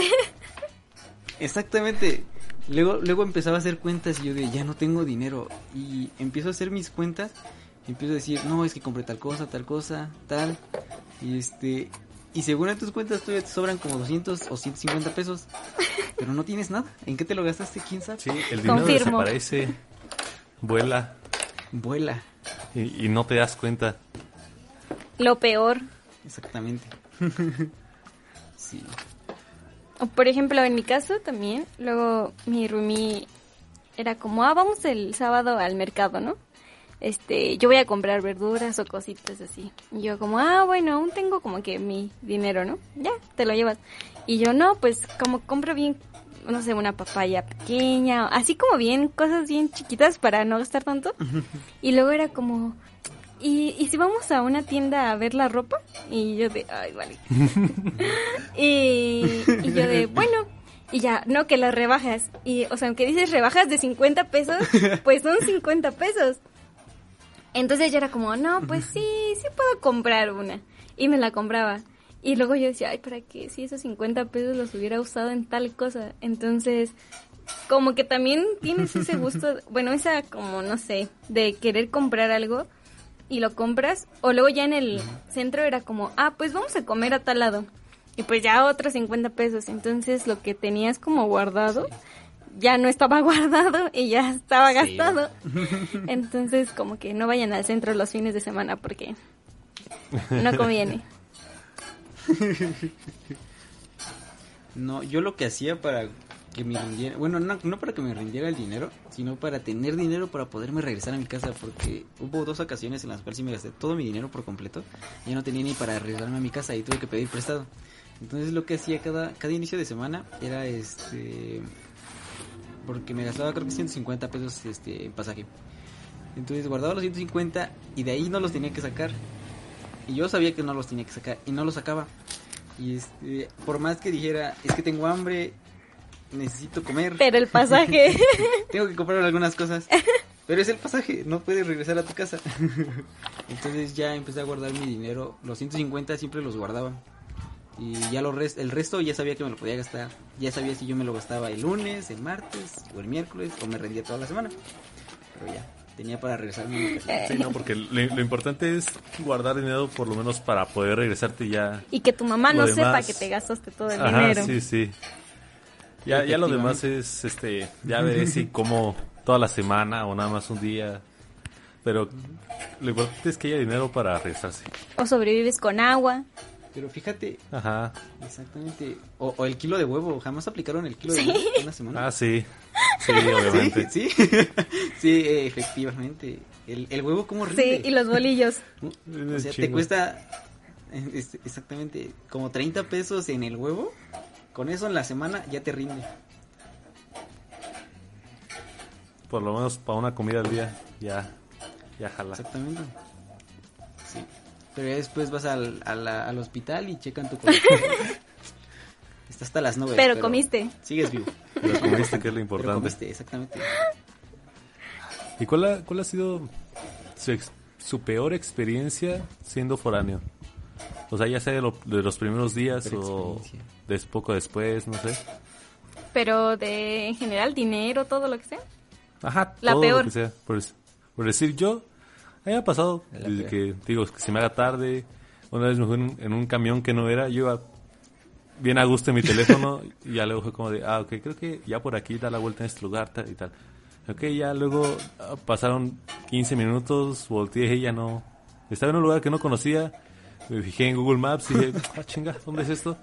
Exactamente. Luego, luego empezaba a hacer cuentas y yo de ya no tengo dinero. Y empiezo a hacer mis cuentas. Y empiezo a decir, no, es que compré tal cosa, tal cosa, tal. Y este. Y según en tus cuentas todavía te sobran como 200 o 150 pesos. Pero no tienes nada. ¿En qué te lo gastaste? ¿Quién sabe? Sí, el dinero Confirmo. desaparece, vuela Vuela. y, y no te das cuenta. Lo peor. Exactamente. sí. O, por ejemplo, en mi caso también, luego mi roomie era como, ah, vamos el sábado al mercado, ¿no? Este, yo voy a comprar verduras o cositas así. Y yo como, ah, bueno, aún tengo como que mi dinero, ¿no? Ya, te lo llevas. Y yo, no, pues como compro bien, no sé, una papaya pequeña, así como bien, cosas bien chiquitas para no gastar tanto. Y luego era como, ¿y, ¿y si vamos a una tienda a ver la ropa? Y yo de, ay, vale. y, y yo de, bueno, y ya, no, que las rebajas. Y, o sea, aunque dices rebajas de 50 pesos, pues son 50 pesos. Entonces yo era como, no, pues sí, sí puedo comprar una. Y me la compraba. Y luego yo decía, ay, ¿para qué? Si esos 50 pesos los hubiera usado en tal cosa. Entonces, como que también tienes ese gusto, bueno, esa como, no sé, de querer comprar algo y lo compras. O luego ya en el centro era como, ah, pues vamos a comer a tal lado. Y pues ya otros 50 pesos. Entonces lo que tenías como guardado ya no estaba guardado y ya estaba Sí. gastado. Entonces como que no vayan al centro los fines de semana porque no conviene. No, yo lo que hacía para que me rindiera, bueno, no, no para que me rindiera el dinero, sino para tener dinero para poderme regresar a mi casa, porque hubo dos ocasiones en las cuales sí me gasté todo mi dinero por completo, y ya no tenía ni para regresarme a mi casa y tuve que pedir prestado. Entonces lo que hacía cada, cada inicio de semana era este, porque me gastaba creo que 150 pesos este, en pasaje. Entonces guardaba los 150 y de ahí no los tenía que sacar. Y yo sabía que no los tenía que sacar y no los sacaba. Y este, por más que dijera, es que tengo hambre, necesito comer, Pero el pasaje, tengo que comprar algunas cosas. Pero es el pasaje, no puedes regresar a tu casa. Entonces ya empecé a guardar mi dinero. Los 150 siempre los guardaba. Y ya lo res- el resto ya sabía que me lo podía gastar. Ya sabía si yo me lo gastaba el lunes, el martes o el miércoles o me rendía toda la semana. Pero ya, tenía para regresarme. Sí, no, porque lo, lo importante es guardar dinero por lo menos para poder regresarte ya. y que tu mamá Lo no sepa que te gastaste todo el Ajá, dinero. sí, sí. Ya, ya lo demás es, este, ya veré si como toda la semana o nada más un día. Pero lo importante es que haya dinero para regresarse. O sobrevives con agua. Pero fíjate, Ajá. exactamente. O, o el kilo de huevo, jamás aplicaron el kilo de huevo una semana. Ah, sí. Sí, obviamente. Sí, sí, sí, efectivamente. El, el huevo, ¿cómo rinde? Sí, y los bolillos. O sea, te cuesta eh, exactamente como 30 pesos en el huevo. Con eso en la semana ya te rinde. Por lo menos para una comida al día, ya, ya jala. Exactamente. Pero ya después vas al, a la- al hospital y checan tu colesterol. Está hasta las nubes. Pero comiste. Sigues vivo. Pero comiste, que es lo Pero importante. comiste, exactamente. ¿Y cuál ha, cuál ha sido su, ex- su peor experiencia siendo foráneo? O sea, ya sea de, lo- de los primeros días o des, poco después, no sé. Pero de en general, dinero, todo lo que sea. Ajá, La todo peor. lo que sea. Por decir, yo, a mí me ha pasado desde que, digo, que se me haga tarde. Una vez me fui en, un- en un camión que no era, yo iba bien a gusto en mi teléfono y ya luego fue como de, ah, ok, creo que ya por aquí da la vuelta en este lugar tal y tal. Ok, ya luego ah, pasaron 15 minutos, volteé y ya no. Estaba en un lugar que no conocía, me fijé en Google Maps y dije, ah, chinga, ¿dónde es esto?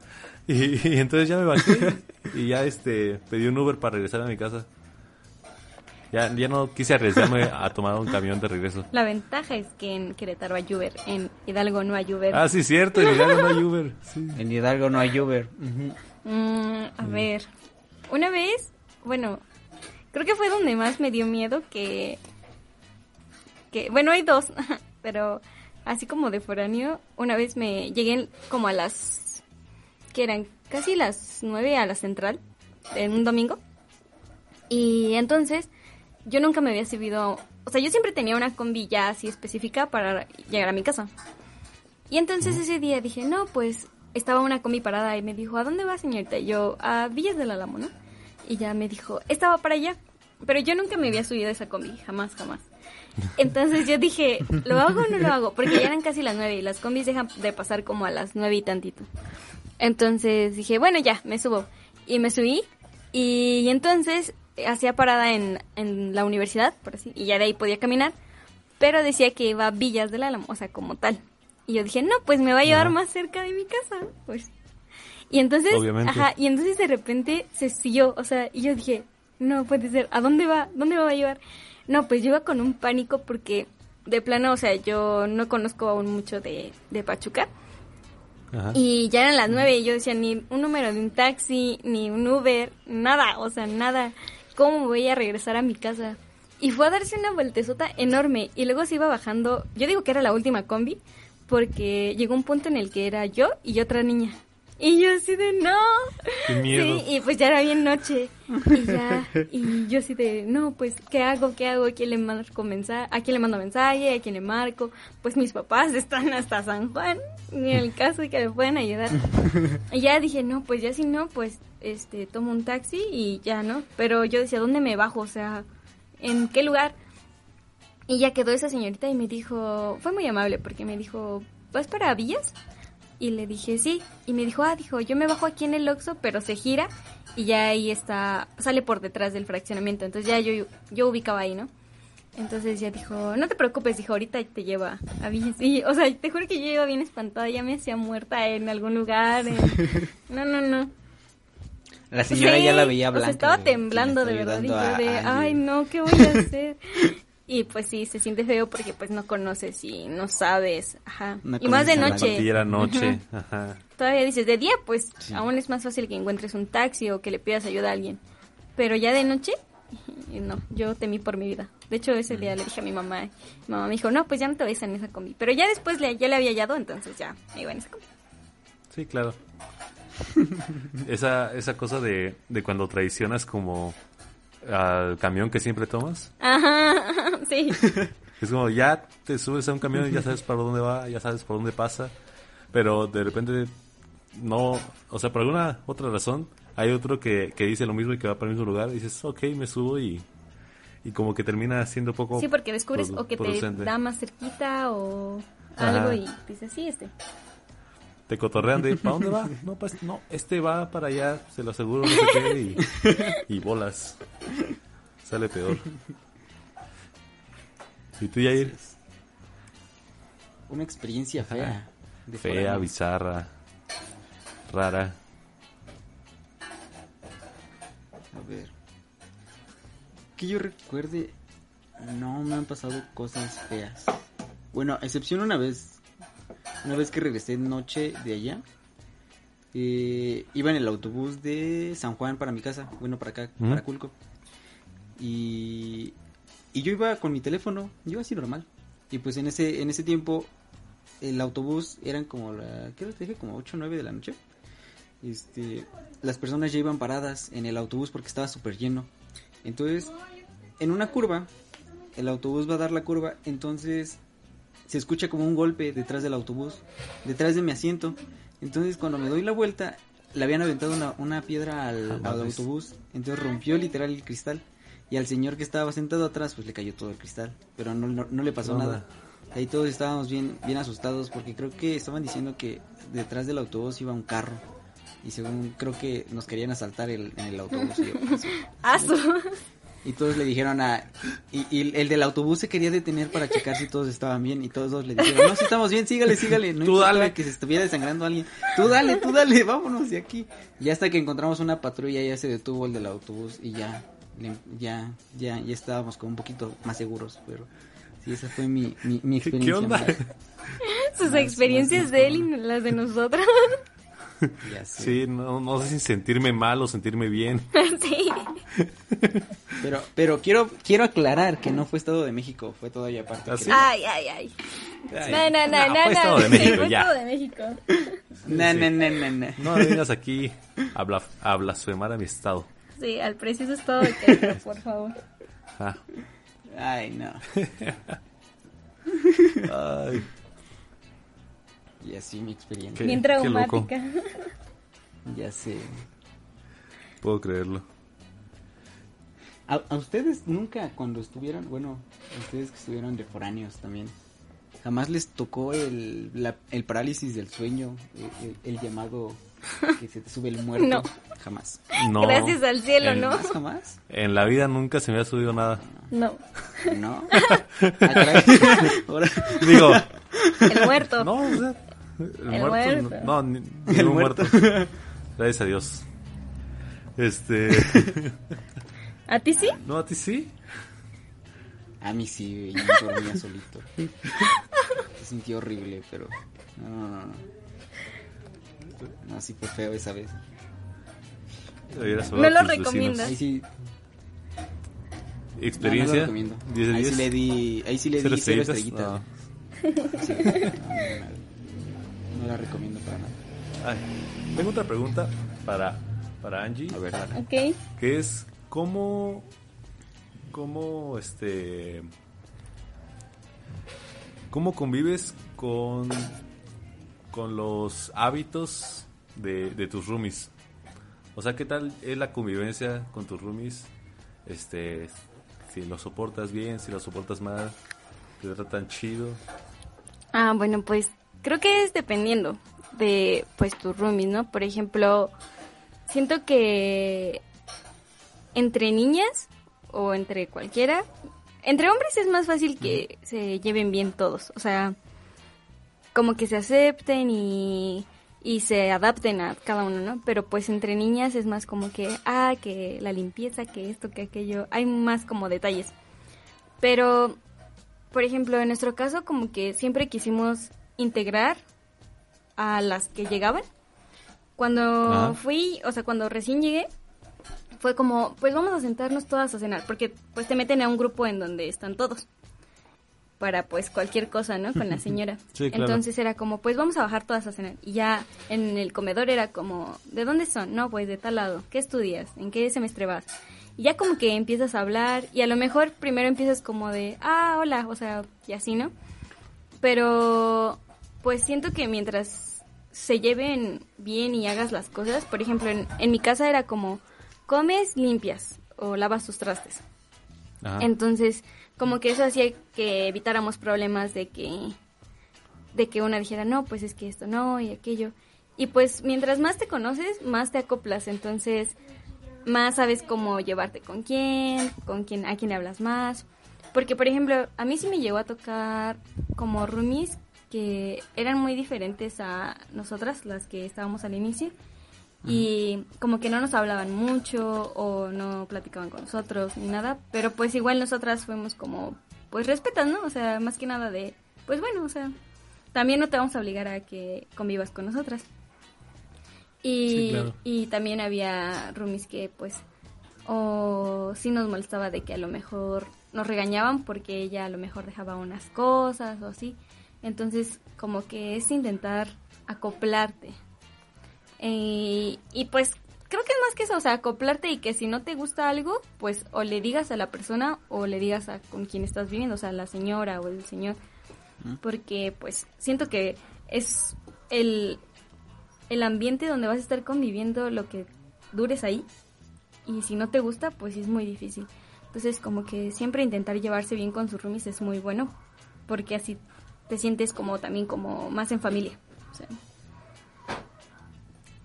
Y, y entonces ya me bajé y ya este pedí un Uber para regresar a mi casa. Ya, ya no quise arriesgarme a tomar un camión de regreso. La ventaja es que en Querétaro hay Uber, en Hidalgo no hay Uber. Ah, sí, cierto, en Hidalgo no hay Uber. Sí. En Hidalgo no hay Uber. Mm, a ver, una vez, bueno, creo que fue donde más me dio miedo que, que bueno, hay dos, pero así como de foráneo, una vez me llegué como a las, que eran casi las nueve a la central, en un domingo, y entonces yo nunca me había subido, o sea, yo siempre tenía una combi ya así específica para llegar a mi casa. Y entonces ese día dije, no, pues estaba una combi parada y me dijo, ¿a dónde va señorita? Y yo, a Villas del Álamo, ¿no? Y ya me dijo, estaba para allá. Pero yo nunca me había subido a esa combi, jamás, jamás. Entonces yo dije, ¿lo hago o no lo hago? Porque ya eran casi las nueve y las combis dejan de pasar como a las nueve y tantito. Entonces dije, bueno, ya, me subo. Y me subí y entonces hacía parada en, en la universidad, por así, y ya de ahí podía caminar. Pero decía que iba a Villas del Álamo, o sea, como tal. Y yo dije, no, pues me va a llevar más cerca de mi casa, pues. Y entonces, Obviamente. ajá, y entonces de repente se siguió, o sea, y yo dije, no puede ser, ¿a dónde va? ¿Dónde me va a llevar? No, pues yo iba con un pánico porque de plano, o sea, yo no conozco aún mucho de, de Pachuca. Ajá. Y ya eran las nueve y yo decía, ni un número de un taxi, ni un Uber, nada, o sea, nada. ¿Cómo voy a regresar a mi casa? Y fue a darse una vueltezota enorme y luego se iba bajando, yo digo que era la última combi, porque llegó un punto en el que era yo y otra niña. Y yo así de no. Qué miedo. Sí, y pues ya era bien noche. Y ya, y yo así de, no, pues, ¿qué hago? ¿Qué hago? ¿A quién le marco mensaje? ¿A quién le mando mensaje? ¿A quién le marco? Pues mis papás están hasta San Juan, ni el caso de que me puedan ayudar. Y ya dije, no, pues ya si no, pues, este, tomo un taxi y ya, ¿no? Pero yo decía, ¿dónde me bajo? O sea, ¿en qué lugar? Y ya quedó esa señorita y me dijo, fue muy amable porque me dijo, ¿vas para Villas? Y le dije, sí. Y me dijo, ah, dijo, yo me bajo aquí en el Oxxo, pero se gira y ya ahí está, sale por detrás del fraccionamiento. Entonces ya yo, yo ubicaba ahí, ¿no? Entonces ya dijo, no te preocupes, dijo, ahorita te lleva a Villas. Y, o sea, te juro que yo iba bien espantada, ya me hacía muerta en algún lugar. en- No, no, no. La señora ya la veía O sea, blanca. estaba temblando de verdad y yo de, ay no, ¿qué voy a hacer? y pues sí, se siente feo porque pues no conoces y no sabes, ajá. No y más de noche. Era noche. Ajá. Todavía dices, de día pues Sí. aún es más fácil que encuentres un taxi o que le pidas ayuda a alguien. Pero ya de noche, no, yo temí por mi vida. De hecho, ese día le dije a mi mamá, mi mamá me dijo, no, pues ya no te vayas en esa combi. Pero ya después le, ya le había hallado, entonces ya me iba en esa combi. Sí, claro. esa, esa cosa de, de cuando traicionas como al camión que siempre tomas. Ajá, sí. Es como ya te subes a un camión y ya sabes para dónde va, ya sabes por dónde pasa, pero de repente no, o sea, por alguna otra razón, hay otro que, que dice lo mismo y que va para el mismo lugar, y dices, ok, me subo y, y como que termina siendo poco... Sí, porque descubres o que te producente. da más cerquita o Ajá. algo y dices, sí, este. Te cotorrean de, ¿para dónde va? No, pues, no, este va para allá, se lo aseguro, no sé qué, y, y bolas. Sale peor. ¿Y tú, Yair? Una experiencia fea. de Fea, bizarra, rara. A ver. Que yo recuerde, no me han pasado cosas feas. Bueno, a excepción una vez. Una vez que regresé noche de allá. eh, iba en el autobús de San Juan para mi casa. Bueno, para acá, Ujú. para Culco. Y, y yo iba con mi teléfono. Yo así normal. Y pues en ese, en ese tiempo el autobús eran como la... ¿Qué te dije? Como 8 o 9 de la noche. Este, las personas ya iban paradas en el autobús porque estaba súper lleno. Entonces, en una curva, el autobús va a dar la curva, entonces se escucha como un golpe detrás del autobús, detrás de mi asiento. Entonces, cuando me doy la vuelta, le habían aventado una, una piedra al, al Madres. autobús, entonces rompió literal el cristal. Y al señor que estaba sentado atrás, pues le cayó todo el cristal, pero no, no, no le pasó No, nada. Ahí todos estábamos bien, bien asustados porque creo que estaban diciendo que detrás del autobús iba un carro. Y según creo que nos querían asaltar el, en el autobús. Y, yo, pues, Asu. Y todos le dijeron a... Y, y el del autobús se quería detener para checar si todos estaban bien. Y todos le dijeron, no, si estamos bien, sígale, sígale. No Tú dale. que se estuviera desangrando alguien. Tú dale, tú dale, vámonos de aquí. Y hasta que encontramos una patrulla ya se detuvo el del autobús y ya, ya, ya, ya estábamos como un poquito más seguros. Pero sí, esa fue mi, mi, mi ¿Qué, experiencia. qué onda? más- Sus Más- experiencias más- de él y las de nosotras. Ya sé. Sí, no, no sé si sentirme mal o sentirme bien. sí. Pero, pero quiero, quiero aclarar que no fue Estado de México, fue todavía aparte. ¿Ah, sí? Ay, ay, ay. Ay, No, no, no, no, no, fue no. Estado de México, fue ya. Estado de México. No, no, no, no, no. No vengas aquí a, bla- a blasfemar a mi estado. Sí, al preciso Estado de Querétaro, por favor. Ah. Ay, no. Ay, Y así mi experiencia. Qué- Bien traumática. Ya sé. puedo creerlo. ¿A, a ustedes nunca cuando estuvieron, bueno, a ustedes que estuvieron de foráneos también, jamás les tocó el, la- el parálisis del sueño, el, el- el llamado que se te sube el muerto? No. Jamás. No, Gracias al cielo, en- ¿no? ¿Jamás, jamás? En la vida nunca se me ha subido nada. No. ¿No? Ahora- Digo, El muerto. no, o sea, el, El muerto, muerto. no, ni, El ningún muerto. muerto. Gracias a Dios. Este, ¿A ti sí? no, a ti sí. A mí sí, yo dormía solito. Se sintió horrible, pero... No, no, no, no. Sí fue feo esa vez. No lo recomiendas. Ahí sí... experiencia. No, no lo recomiendo. 10 de ahí 10. sí le di, ahí sí le ¿Cero di cero estrellitas? estrellitas. Sí, no, la recomiendo para nada. Ay, tengo otra pregunta para, para Angie. A ver, dale. Ok. que es cómo cómo este cómo convives con con los hábitos de, de tus roomies o sea qué tal es la convivencia con tus roomies este si los soportas bien si los soportas mal te tratan chido Ah, bueno, pues creo que es dependiendo de pues tus roomies, ¿no? Por ejemplo, siento que entre niñas o entre cualquiera, entre hombres es más fácil que se lleven bien todos, o sea, como que se acepten y, y se adapten a cada uno, ¿no? Pero pues entre niñas es más como que, ah, que la limpieza, que esto, que aquello, hay más como detalles. Pero por ejemplo, en nuestro caso como que siempre quisimos integrar a las que llegaban. Cuando fui, o sea, cuando recién llegué, fue como, pues vamos a sentarnos todas a cenar, porque pues te meten a un grupo en donde están todos. Para pues cualquier cosa, ¿no? Con la señora. Sí, claro. Entonces era como, pues vamos a bajar todas a cenar. Y ya en el comedor era como, ¿de dónde son? No, pues de tal lado. ¿Qué estudias? ¿En qué semestre vas? Y ya como que empiezas a hablar y a lo mejor primero empiezas como de, ah, hola, o sea, y así, ¿no? Pero pues siento que mientras se lleven bien y hagas las cosas, por ejemplo, en, en mi casa era como, comes, limpias o lavas tus trastes. Ajá. Entonces, como que eso hacía que evitáramos problemas de que de que una dijera, "No, pues es que esto no y aquello." Y pues mientras más te conoces, más te acoplas, entonces más sabes cómo llevarte con quién, con quién a quién hablas más. Porque por ejemplo, a mí sí me llegó a tocar como roomies que eran muy diferentes a nosotras, las que estábamos al inicio. Y como que no nos hablaban mucho o no platicaban con nosotros ni nada, pero pues igual nosotras fuimos como, pues respetando, o sea, más que nada de, pues bueno, o sea, también no te vamos a obligar a que convivas con nosotras. Y, Sí, claro. y también había roomies que pues o sí nos molestaba de que a lo mejor nos regañaban porque ella a lo mejor dejaba unas cosas o así. Entonces como que es intentar acoplarte. Eh, y pues creo que es más que eso, o sea, acoplarte y que si no te gusta algo, pues o le digas a la persona o le digas a con quien estás viviendo, o sea, la señora o el señor. Porque pues siento que es el, el ambiente donde vas a estar conviviendo lo que dures ahí. Y si no te gusta, pues es muy difícil. Entonces como que siempre intentar llevarse bien con sus roomies es muy bueno. Porque así te sientes como también como más en familia. O sea,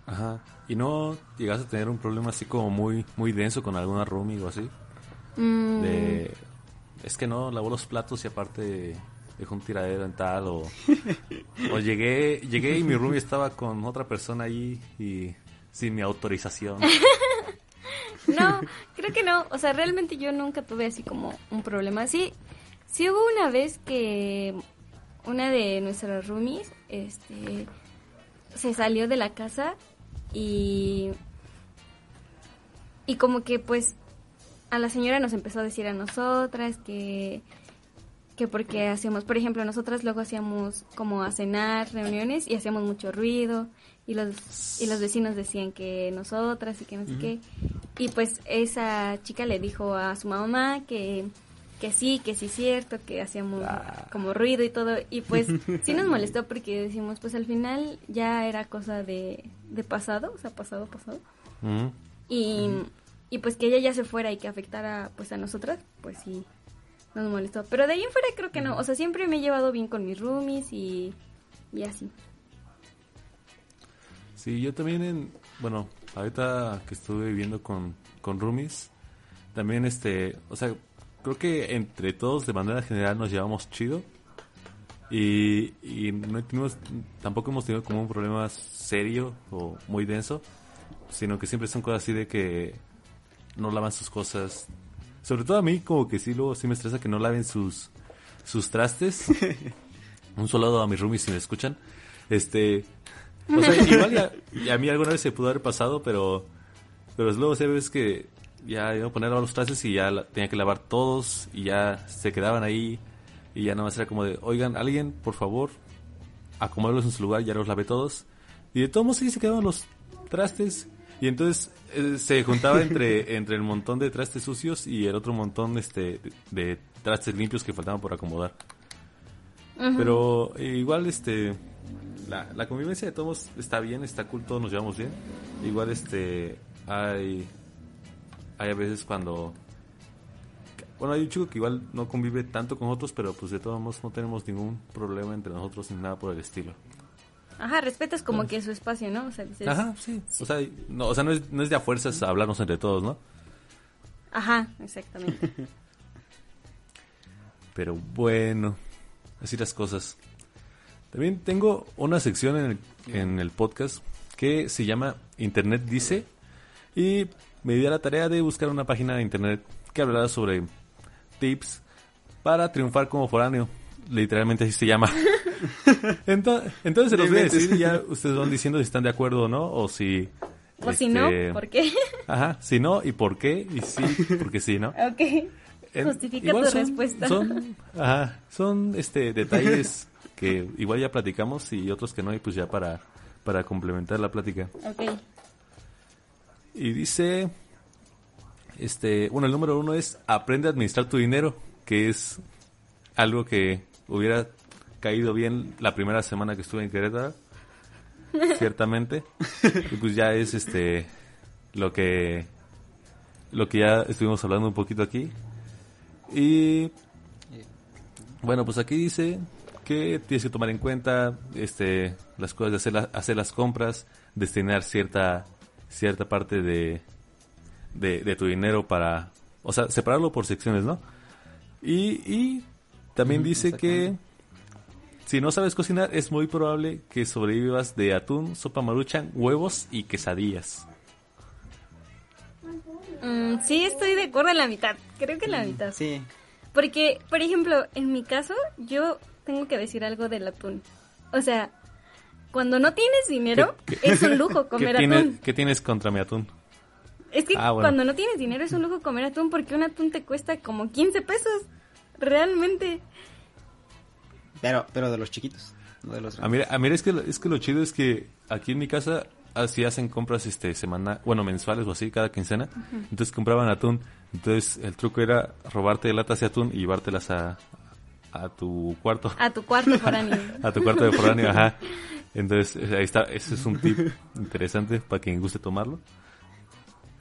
Ajá. ¿Y no llegas a tener un problema así como muy muy denso con alguna roomie o así? mm, De, es que no, lavó los platos y aparte dejó un tiradero en tal o, o llegué llegué y mi roomie estaba con otra persona ahí y sin mi autorización. No, creo que no. O sea, realmente yo nunca tuve así como un problema. Sí, sí hubo una vez que una de nuestras roomies este, se salió de la casa y, y como que pues a la señora nos empezó a decir a nosotras que que porque hacíamos, por ejemplo, nosotras luego hacíamos como a cenar, reuniones y hacíamos mucho ruido y los y los vecinos decían que nosotras y que no sé qué. Y pues esa chica le dijo a su mamá que que sí, que sí es cierto, que hacíamos como ruido y todo. Y pues sí nos molestó porque decimos, pues al final ya era cosa de, de pasado, o sea, pasado, pasado. Ujú. Y, y pues que ella ya se fuera y que afectara pues a nosotras, pues sí, nos molestó. Pero de ahí en fuera creo que no. O sea, siempre me he llevado bien con mis roomies y, y así. Sí, yo también en, bueno, ahorita que estuve viviendo con, con roomies, también este, o sea, creo que entre todos de manera general nos llevamos chido y, y no tenemos, tampoco hemos tenido como un problema serio o muy denso, sino que siempre son cosas así de que no lavan sus cosas. Sobre todo a mí como que sí luego sí me estresa que no laven sus, sus trastes. un saludo a mis roomies si me escuchan. Este, o sea, igual y a mí alguna vez se pudo haber pasado, pero, pero luego se ves que ya iba a poner a lavar los trastes y ya la- tenía que lavar todos y ya se quedaban ahí y ya nada más era como de, oigan, alguien, por favor, acomódalos en su lugar, ya los lavé todos. Y de todos modos sí se quedaban los trastes y entonces eh, se juntaba entre, entre el montón de trastes sucios y el otro montón este, de, de trastes limpios que faltaban por acomodar. Pero eh, igual este la, la convivencia de todos está bien, está cool, todos nos llevamos bien. Igual este hay hay a veces cuando bueno, hay un chico que igual no convive tanto con nosotros, pero pues de todos modos no tenemos ningún problema entre nosotros ni nada por el estilo. Ajá, respetas como que su espacio, ¿no? O sea, dices, Ajá, sí. O sea, no, o sea, no es, no es de a fuerzas hablarnos entre todos, ¿no? Ajá, exactamente. Pero bueno, así las cosas. También tengo una sección en el, en el podcast que se llama Internet Dice y me di a la tarea de buscar una página de internet que hablará sobre tips para triunfar como foráneo. Literalmente así se llama. entonces, entonces se los voy a decir y ya ustedes van diciendo si están de acuerdo o no, o si... O si no, este, ¿por qué? Ajá, si no y por qué, y sí, porque sí, ¿no? ok. Justifica igual tu son- respuesta. Son, ajá, son este detalles que igual ya platicamos y otros que no, y pues ya para, para complementar la plática. Ok. Y dice, este, bueno, el número uno es aprende a administrar tu dinero, que es algo que hubiera caído bien la primera semana que estuve en Querétaro, ciertamente. Y pues ya es este lo que lo que ya estuvimos hablando un poquito aquí. Y bueno, pues aquí dice que tienes que tomar en cuenta este las cosas de hacer, la- hacer las compras, destinar cierta cierta parte de, de, de tu dinero para, o sea, separarlo por secciones, ¿no? Y, y también dice que si no sabes cocinar es muy probable que sobrevivas de atún, sopa maruchan, huevos y quesadillas. Mm, sí, estoy de acuerdo en la mitad. Creo que en la mitad. Sí. Porque, por ejemplo, en mi caso, yo tengo que decir algo del atún. O sea, cuando no tienes dinero, ¿Qué- qué- es un lujo ¿Qué, comer tiene- atún. ¿Qué tienes contra mi atún? Es que Ah, bueno. cuando no tienes dinero es un lujo comer atún porque un atún te cuesta como 15 pesos. Realmente. Pero, pero de los chiquitos, no de los A mí, a mí es, que, lo- es que lo chido es que aquí en mi casa así hacen compras este semana, bueno, mensuales o así, cada quincena. Entonces compraban atún. Entonces el truco era robarte latas de atún y llevártelas a, a tu cuarto. A tu cuarto foráneo. A tu cuarto de foráneo, ajá. Entonces eh, ahí está, ese es un tip interesante para quien guste tomarlo.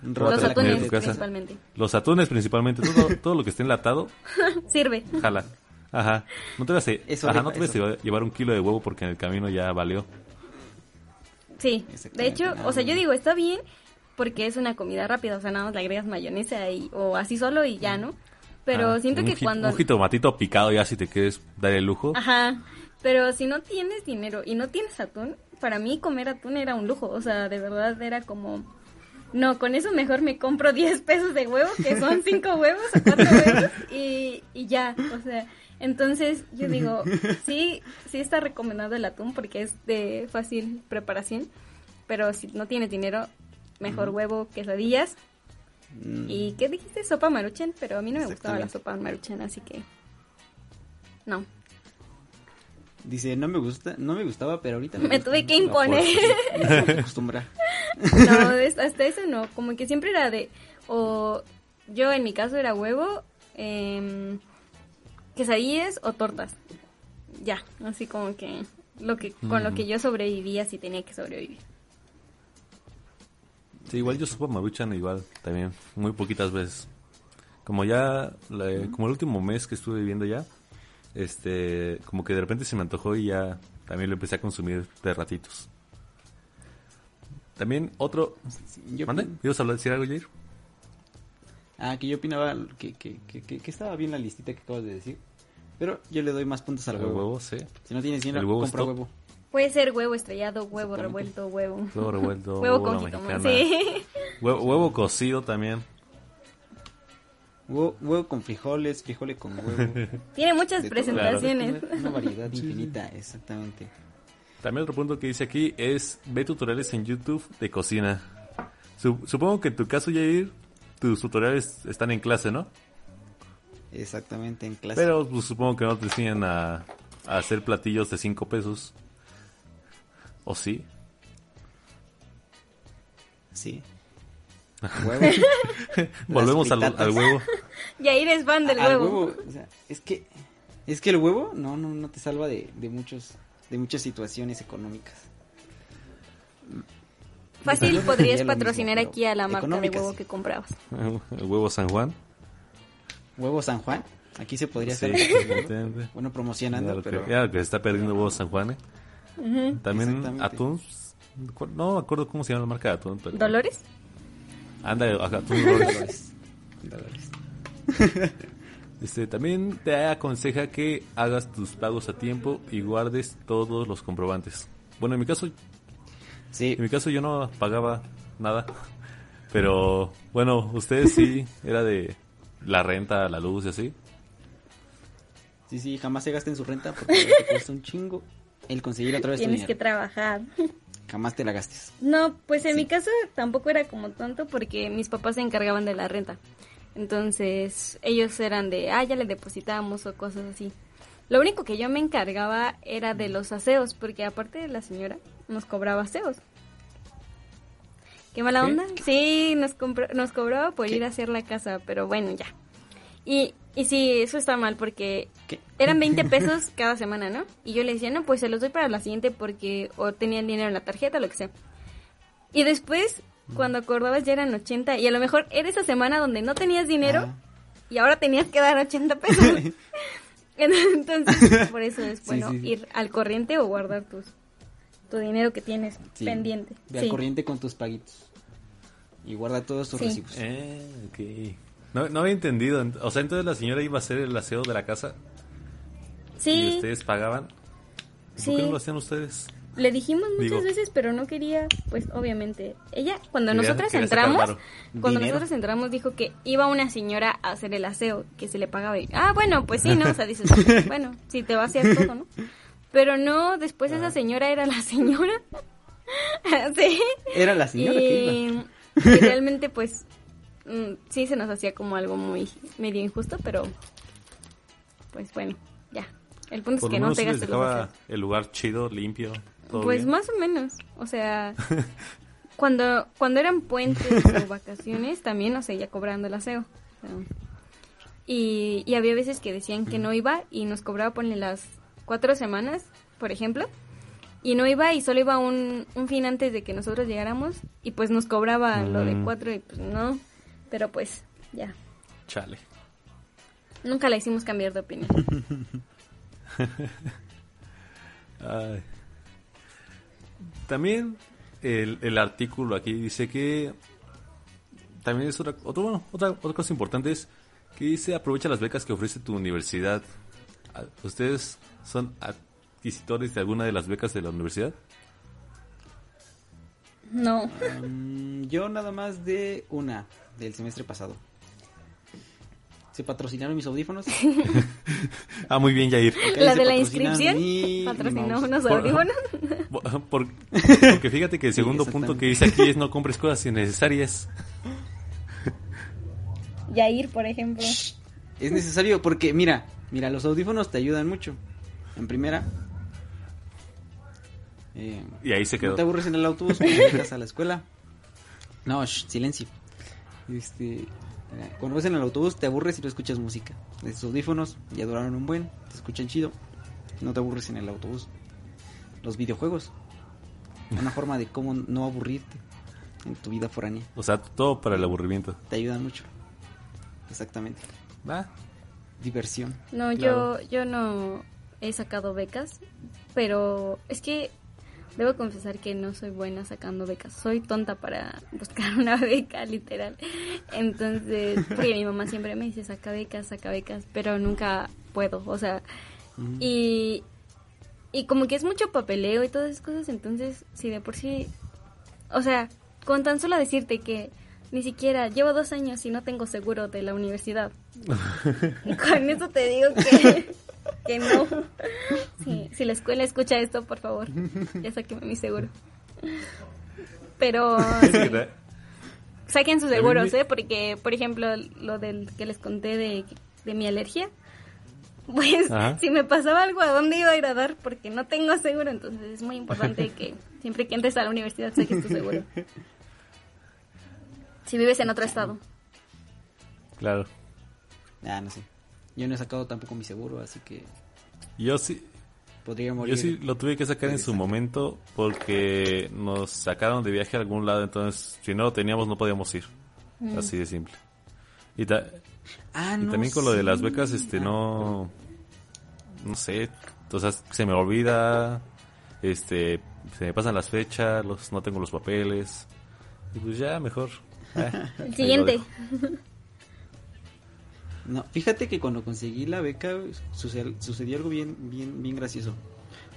Los atunes tu casa. principalmente. Los atunes principalmente, todo, todo lo que esté enlatado, Sirve. jala. Ajá. No te vas a, Eso ajá, rifa, no te vas a eso. llevar- un kilo de huevo porque en el camino ya valió. Sí. De hecho, o sea, yo digo, está bien porque es una comida rápida. O sea, nada más le agregas mayonesa y, o así solo y ya, ¿no? Pero Ah, siento que cuando... Un jitomatito picado ya si te quieres dar el lujo. Ajá. Pero si no tienes dinero y no tienes atún, para mí comer atún era un lujo. O sea, de verdad era como... No, con eso mejor me compro 10 pesos de huevo, que son 5 huevos o 4 huevos, y, y ya. O sea, entonces yo digo, sí, sí está recomendado el atún porque es de fácil preparación. Pero si no tienes dinero, mejor huevo, quesadillas. Mm, ¿Y qué dijiste? Sopa maruchan, pero a mí no me gustaba la sopa maruchan, así que... No. Dice, no me gusta, no me gustaba, pero ahorita Me gusta". tuve que imponer. me acostumbrar. No, es- hasta eso no. Como que siempre era de. O yo en mi caso era huevo, em, quesadillas o tortas. Ya, así como que. lo que Con lo que yo sobrevivía si tenía que sobrevivir. Sí, igual yo supo maruchan igual también, muy poquitas veces. Como ya, la- como el último mes que estuve viviendo ya, este, como que de repente se me antojó y ya también lo empecé a consumir de ratitos. También otro... Sí, yo ¿Mande? ¿Ibas a hablar, decir algo, Jair? Ah, que yo opinaba que, que, que, que- que estaba bien la listita que acabas de decir. Pero yo le doy más puntos al huevo. huevo, sí. Si no tienes dinero, huevo compra huevo. Puede ser huevo estrellado, huevo revuelto, huevo. Huevo revuelto, Huevo huevo con jitomate. Sí. Huevo, huevo cocido también. Huevo, huevo con frijoles, frijoles con huevo. Tiene muchas De presentaciones. Una, una variedad infinita, exactamente. También otro punto que dice aquí es ve tutoriales en YouTube de cocina. Su- supongo que en tu caso, Jair, tus tutoriales están en clase, ¿no? Exactamente, en clase. Pero pues, supongo que no te enseñan a, a hacer platillos de 5 pesos. ¿O sí? Sí. Huevo. Volvemos al, huevo. Yair es fan del huevo. o sea, es que es que el huevo no no no te salva de, de muchos de muchas situaciones económicas. Fácil podrías patrocinar mismo, aquí a la marca de huevo sí. que comprabas. El huevo San Juan. Huevo San Juan. Aquí se podría Sí, hacer bueno promocionando, Ya pero que, ya que se está perdiendo huevo San Juan. ¿eh? También atún. No me acuerdo cómo se llama la marca de atún. Pero... ¿Dolores? Anda. Dólares. Dólares. Este, también te aconseja que hagas tus pagos a tiempo y guardes todos los comprobantes. Bueno, en mi caso, Sí, en mi caso yo no pagaba nada. Pero bueno, ustedes sí, era de la renta, la luz y así. sí, sí, jamás se gasten su renta porque te cuesta un chingo el conseguir otra vez tu Tienes que dinero. trabajar. Jamás te la gastes. No, pues en Sí. mi caso tampoco era como tanto porque mis papás se encargaban de la renta. Entonces ellos eran de, ah, ya le depositamos o cosas así. Lo único que yo me encargaba era de los aseos, porque aparte de la señora, nos cobraba aseos. ¿Qué mala ¿Qué? onda? Sí, nos, nos cobraba por ir a hacer la casa, pero bueno, ya. Y, y sí, eso está mal porque ¿Qué? eran 20 pesos cada semana, ¿no? Y yo le decía, no, pues se los doy para la siguiente porque o tenía el dinero en la tarjeta o lo que sea. Y después, cuando acordabas ya eran 80 y a lo mejor era esa semana donde no tenías dinero Ah. y ahora tenías que dar 80 pesos. Entonces, por eso es bueno sí, sí. ir al corriente o guardar tus tu dinero que tienes Sí. pendiente. Ve al corriente con tus paguitos. Y guarda todos tus Sí. recibos. Eh, ok. No, no había entendido. O sea, entonces la señora iba a hacer el aseo de la casa y Sí, ustedes pagaban. ¿Y Sí. ¿Por qué no lo hacían ustedes? le dijimos muchas Digo- veces, pero no quería, pues obviamente. Ella, cuando Quería- nosotras quería entramos, cuando Dinero. nosotros entramos dijo que iba una señora a hacer el aseo, que se le pagaba. Y, ah, bueno, pues sí, ¿no? O sea, dices, bueno, si te va a hacer todo, ¿no? Pero no, después esa señora era la señora. sí. Era la señora que iba. Y realmente, pues, mm, sí se nos hacía como algo muy medio injusto, pero pues bueno, ya. El punto Por es que no te gastes el lugar chido, limpio. todo Pues bien. más o menos, o sea, cuando cuando eran puentes o vacaciones también, sea, ya cobrando el aseo. o sea, y, y había veces que decían que no iba y nos cobraba, ponle las cuatro semanas, por ejemplo, y no iba y solo iba un, un fin antes de que nosotros llegáramos y pues nos cobraba lo de Mm. cuatro y pues no, pero pues ya, Chale. nunca la hicimos cambiar de opinión. Ay. También el, el artículo aquí dice que también es otra, otro, bueno, otra, otra cosa importante es que dice aprovecha las becas que ofrece tu universidad. ¿Ustedes son adquisitores de alguna de las becas de la universidad? No, Mm, yo nada más de una del semestre pasado. Se patrocinaron mis audífonos. Ah, muy bien, Jair. La de la inscripción mi- patrocinó unos audífonos. Por- porque fíjate que el Sí, segundo punto que dice aquí es no compres cosas innecesarias. Yair, por ejemplo. Es necesario porque, mira, mira, los audífonos te ayudan mucho. En primera, eh, Y ahí se no quedó. te aburres en el autobús cuando llegas a la escuela. No, shh, silencio. Este, eh, cuando vas en el autobús te aburres y no escuchas música. Esos audífonos ya duraron un buen, te escuchan chido. No te aburres en el autobús. Los videojuegos. Una forma de cómo no aburrirte en tu vida foránea. O sea, todo para el aburrimiento. Te ayudan mucho. Exactamente. Ah, Diversión. No, Claro. yo, yo no he sacado becas, pero es que debo confesar que no soy buena sacando becas. Soy tonta para buscar una beca, literal. Entonces, porque mi mamá siempre me dice, saca becas, saca becas, pero nunca puedo, o sea, y, y como que es mucho papeleo y todas esas cosas, entonces, si de por sí, o sea, con tan solo decirte que ni siquiera llevo dos años y no tengo seguro de la universidad. Con eso te digo que, que no. Sí, si la escuela escucha esto, por favor, ya sáqueme mi seguro. Pero, sí, saquen sus seguros, ¿eh? Porque, por ejemplo, lo del que les conté de, de mi alergia, pues Ajá. si me pasaba algo, ¿a dónde iba a ir a dar? Porque no tengo seguro, entonces es muy importante que siempre que entres a la universidad saques tu seguro. Si vives en otro estado. Claro. Ah, no sé. Yo no he sacado tampoco mi seguro, así que Yo sí, podría morir. yo sí lo tuve que sacar en su momento porque nos sacaron de viaje a algún lado, entonces si no lo teníamos no podíamos ir. Así de simple. Y, ta- Ah, y no, también con lo de las becas, este, Ah, no, no sé, o sea, se me olvida, este, se me pasan las fechas, los, no tengo los papeles, y pues ya, mejor. eh, El siguiente. No, fíjate que cuando conseguí la beca sucedió, sucedió algo bien, bien, bien gracioso.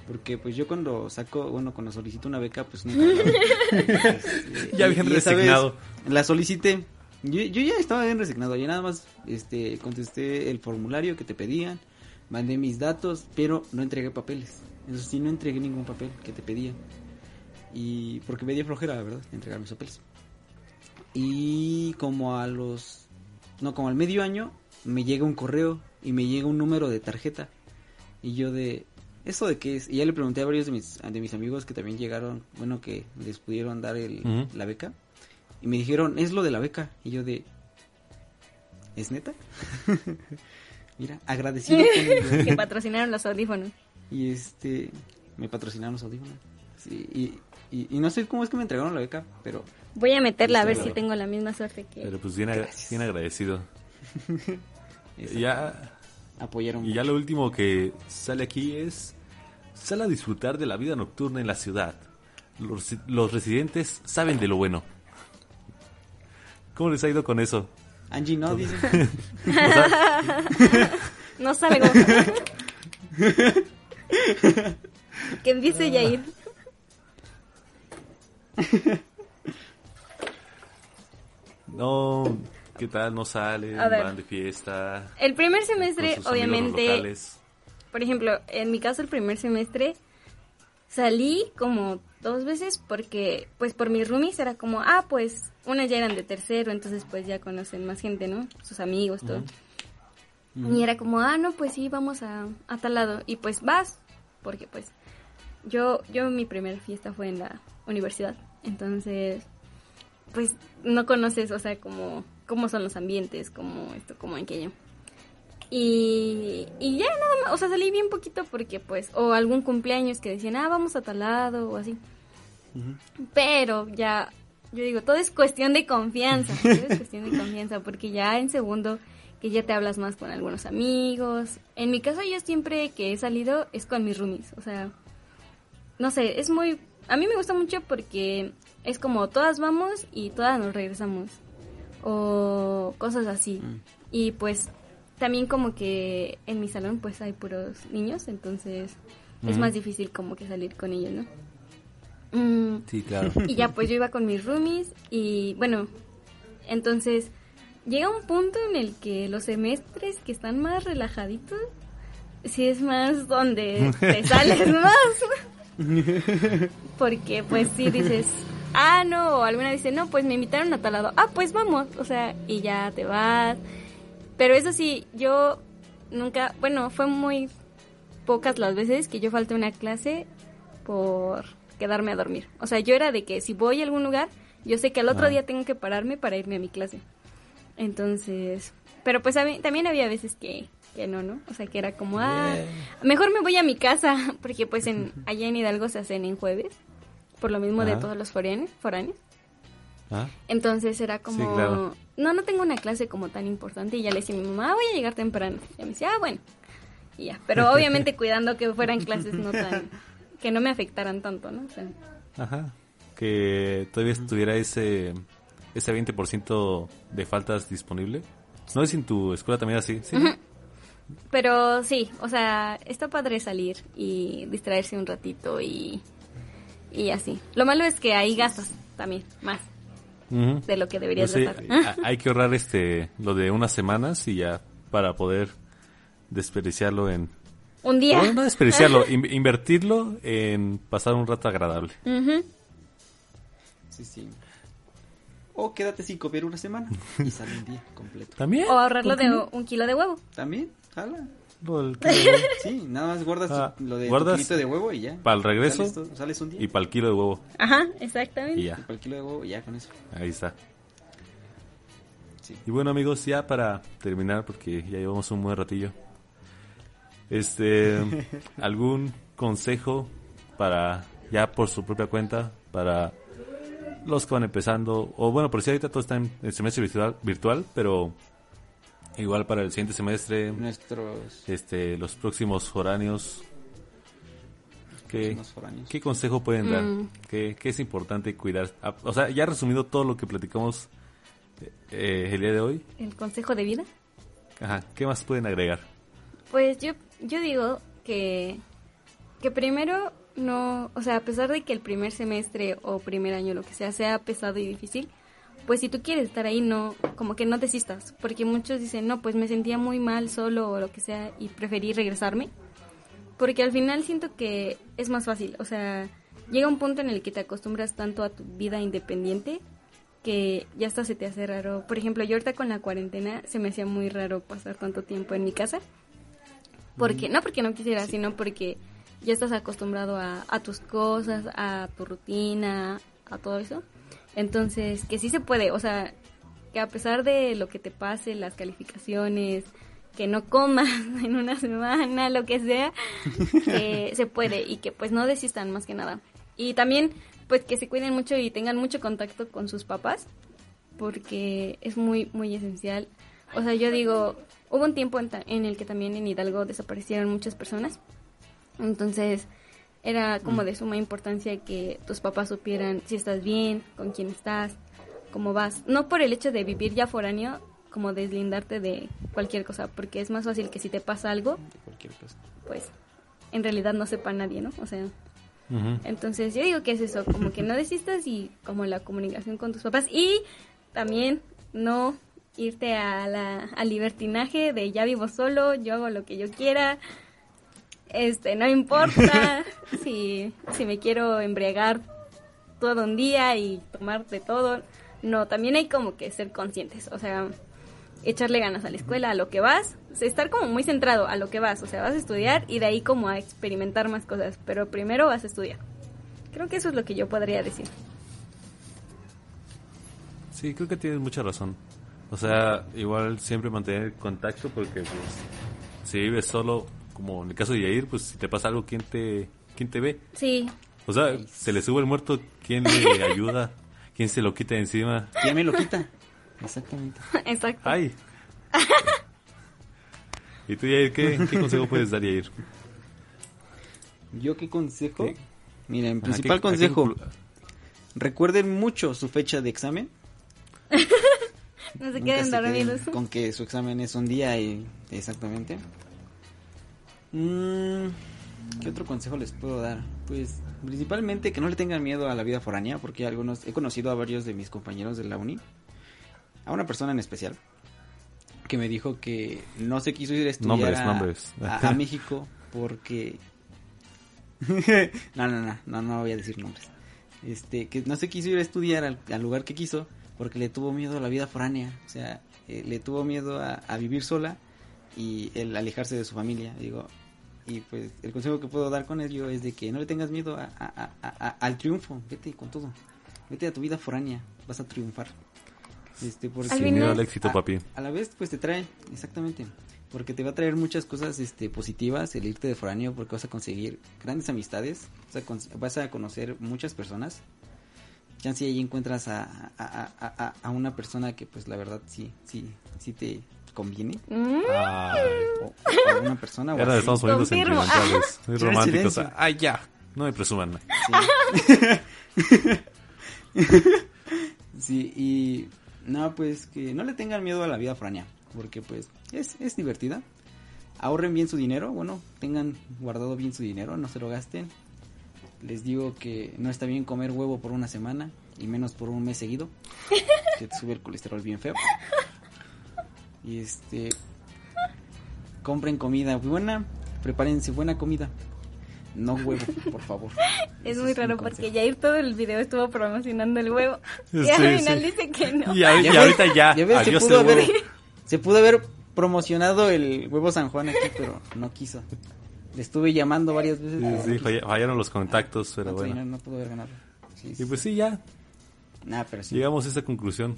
Porque pues yo cuando saco, bueno, cuando solicito una beca, pues nunca Este, Ya y esa vez resignado. La solicité. Yo, yo ya estaba bien resignado. Yo nada más este, contesté el formulario que te pedían, mandé mis datos, pero no entregué papeles. Eso sí, no entregué ningún papel que te pedían. Y porque me dio flojera, la verdad, entregar mis papeles. Y como a los no, como al medio año me llega un correo y me llega un número de tarjeta. Y yo de, ¿eso de qué es? Y ya le pregunté a varios de mis, de mis amigos que también llegaron, bueno, que les pudieron dar el, la beca. Y me dijeron, es lo de la beca. Y yo de, ¿es neta? Mira, agradecido con que patrocinaron los audífonos. Y este, me patrocinaron los audífonos. Sí, y, y, y no sé cómo es que me entregaron la beca, pero Voy a meterla a ver Claro. si tengo la misma suerte que... Pero pues bien agradecido. Ya, apoyaron. y ya lo último que sale aquí es, sal a disfrutar de la vida nocturna en la ciudad. Los, los residentes saben de lo bueno. ¿Cómo les ha ido con eso? Angie no, dice. No salgo. ¿Qué dice Yair? no, ¿qué tal? No salen, ver. van de fiesta. El primer semestre, obviamente, por ejemplo, en mi caso el primer semestre salí como dos veces porque, pues por mis roomies era como, ah, pues unas ya eran de tercero, entonces pues ya conocen más gente, ¿no? Sus amigos, todo. Y era como, ah, no, pues sí, vamos a, a tal lado. Y pues vas, porque pues yo, yo mi primera fiesta fue en la universidad, entonces pues no conoces, o sea, como cómo son los ambientes, como esto, como aquello. Y, y ya nada más, o sea, salí bien poquito porque pues, o algún cumpleaños que decían, ah, vamos a tal lado o así. Pero ya, yo digo, todo es cuestión de confianza, todo es cuestión de confianza, porque ya en segundo, que ya te hablas más con algunos amigos. En mi caso yo siempre que he salido es con mis roomies, o sea, no sé, es muy, a mí me gusta mucho porque es como todas vamos y todas nos regresamos, o cosas así. Y pues también como que en mi salón pues hay puros niños, entonces es más difícil como que salir con ellos, ¿no? Mm, Sí, claro. y ya pues yo iba con mis roomies y bueno, entonces llega un punto en el que los semestres que están más relajaditos, sí es más donde te sales más. Porque pues sí dices, ah, no, o alguna dice, no, pues me invitaron a tal lado, ah, pues vamos, o sea, y ya te vas. Pero eso sí, yo nunca, bueno, fue muy pocas las veces que yo falté a una clase por quedarme a dormir. O sea, yo era de que si voy a algún lugar, yo sé que al otro Ah. día tengo que pararme para irme a mi clase. Entonces, pero pues mí- también había veces que, que no, ¿no? O sea, que era como, ah, mejor me voy a mi casa, porque pues en, allá en Hidalgo se hacen en jueves, por lo mismo de Ajá. todos los foráneos. foráneos. Ah, Entonces era como, Sí, claro. no, no tengo una clase como tan importante y ya le decía a mi mamá, "Ah, voy a llegar temprano. Y me decía, ah, bueno. Y ya, pero obviamente cuidando que fueran clases no tan, que no me afectaran tanto, ¿no? O sea, Ajá. Que todavía estuviera ese, ese 20% de faltas disponible. No es en tu escuela también así, ¿sí? pero sí, o sea, está padre salir y distraerse un ratito y, y así. Lo malo es que ahí gastas también más de lo que deberías Pues sí, gastar. a- hay que ahorrar este lo de unas semanas y ya para poder desperdiciarlo en... Un día. No, no desperdiciarlo, in- invertirlo en pasar un rato agradable. Ujú. Sí, sí. O quédate sin comer una semana y sale un día completo. ¿También? O ahorrarlo ¿Por qué de un kilo de huevo. ¿También? Jala. Lo del kilo de huevo. Sí, nada más guardas Ah, lo de guardas tu kilito de huevo y ya. Para el regreso Sales, un día y para el kilo de huevo. Ajá, Y exactamente. ya, para el kilo de huevo y ya con eso. ahí está. Sí. Y bueno amigos, ya para terminar, porque ya llevamos un buen ratillo. Este, ¿algún consejo para, ya por su propia cuenta, para los que van empezando? O bueno, por si ahorita todo está en el semestre virtual, virtual pero igual para el siguiente semestre, Nuestros este, los próximos foráneos, ¿qué, foráneos. ¿qué consejo pueden dar? Mm. ¿Qué, qué es importante cuidar? Ah, O sea, ya resumido todo lo que platicamos eh, el día de hoy, El consejo de vida. Ajá, ¿qué más pueden agregar? Pues yo, yo digo que, que primero no, o sea, a pesar de que el primer semestre o primer año, lo que sea, sea pesado y difícil, pues si tú quieres estar ahí, no, como que no desistas, porque muchos dicen, no, pues me sentía muy mal solo o lo que sea y preferí regresarme, porque al final siento que es más fácil, o sea, llega un punto en el que te acostumbras tanto a tu vida independiente que ya hasta se te hace raro. Por ejemplo, yo ahorita con la cuarentena se me hacía muy raro pasar tanto tiempo en mi casa. Porque, no porque no quisiera, sino porque ya estás acostumbrado a, a tus cosas, a tu rutina, a todo eso. Entonces, que sí se puede, o sea, que a pesar de lo que te pase, las calificaciones, que no comas en una semana, lo que sea, que se puede y que pues no desistan más que nada. Y también pues que se cuiden mucho y tengan mucho contacto con sus papás, porque es muy, muy esencial. O sea, yo digo, hubo un tiempo en, ta- en el que también en Hidalgo desaparecieron muchas personas. Entonces, era como de suma importancia que tus papás supieran si estás bien, con quién estás, cómo vas. No por el hecho de vivir ya foráneo, como deslindarte de cualquier cosa, porque es más fácil que si te pasa algo, de cualquier cosa. pues en realidad no sepa nadie, ¿no? O sea, entonces yo digo que es eso, como que no desistas y como la comunicación con tus papás y también no irte a la, al libertinaje de ya vivo solo, yo hago lo que yo quiera, este, no importa si, si me quiero embriagar todo un día y tomar de todo, no, también hay como que ser conscientes, o sea, echarle ganas a la escuela, a lo que vas, estar como muy centrado a lo que vas, o sea, vas a estudiar y de ahí como a experimentar más cosas, pero primero vas a estudiar. Creo que eso es lo que yo podría decir. Sí, creo que tienes mucha razón. O sea, igual siempre mantener contacto porque pues, si vives solo, como en el caso de Yair, pues si te pasa algo, ¿quién te, quién te ve? Sí, O sea, se le sube el muerto, ¿quién le ayuda? ¿Quién se lo quita de encima? ¿Quién me lo quita? Exactamente. exacto. ¡Ay! ¿Y tú, Yair, qué, qué consejo puedes dar, Yair? ¿Yo qué consejo? ¿Qué? Miren, Ajá, principal ¿qué- a qué consejo. Recuerden mucho su fecha de examen. No se queden dormidos. con que su examen es un día y exactamente. Mm, ¿Qué otro consejo les puedo dar? Pues principalmente que no le tengan miedo a la vida foránea, porque algunos he conocido a varios de mis compañeros de la uni, a una persona en especial que me dijo que no se quiso ir a estudiar Nombres, a, nombres. a- a México porque no, no, no, no, no voy a decir nombres. Este, que no se quiso ir a estudiar al, al lugar que quiso porque le tuvo miedo a la vida foránea, o sea, eh, le tuvo miedo a, a vivir sola y el alejarse de su familia, digo. Y pues el consejo que puedo dar con ello es de que no le tengas miedo a- a- a- a- al triunfo, vete con todo, vete a tu vida foránea, vas a triunfar. Este, porque Sin miedo al éxito, a- papi. a la vez pues te trae, exactamente, porque te va a traer muchas cosas este positivas el irte de foráneo porque vas a conseguir grandes amistades, vas a, con- vas a conocer muchas personas. Chance ahí encuentras a, a, a- a- a una persona que pues la verdad sí, sí, sí te conviene. Mm, a una persona o así. estamos poniendo Confirmo. sentimentales, muy románticos. ya, no me presuman. Sí, y no, pues que no le tengan miedo a la vida foránea, porque pues es, es divertida. Ahorren bien su dinero, bueno, tengan guardado bien su dinero, no se lo gasten. Les digo que no está bien comer huevo por una semana y menos por un mes seguido, que te sube el colesterol bien feo. Y este compren comida buena, prepárense buena comida. No huevo, por favor. Es muy raro porque Jair todo el video estuvo promocionando el huevo. Y Sí, al final sí. dice que no. Y, ahorita- y ahorita ya, ya ves, se pudo el huevo. haber, se pudo haber promocionado el huevo San Juan aquí, pero no quiso. Le estuve llamando varias veces. Sí, sí, no fallaron los contactos, pero ¿Cuánto bueno. no pudo haber ganado? Sí, sí. Y pues sí, ya, Nah, pero sí. llegamos a esta conclusión.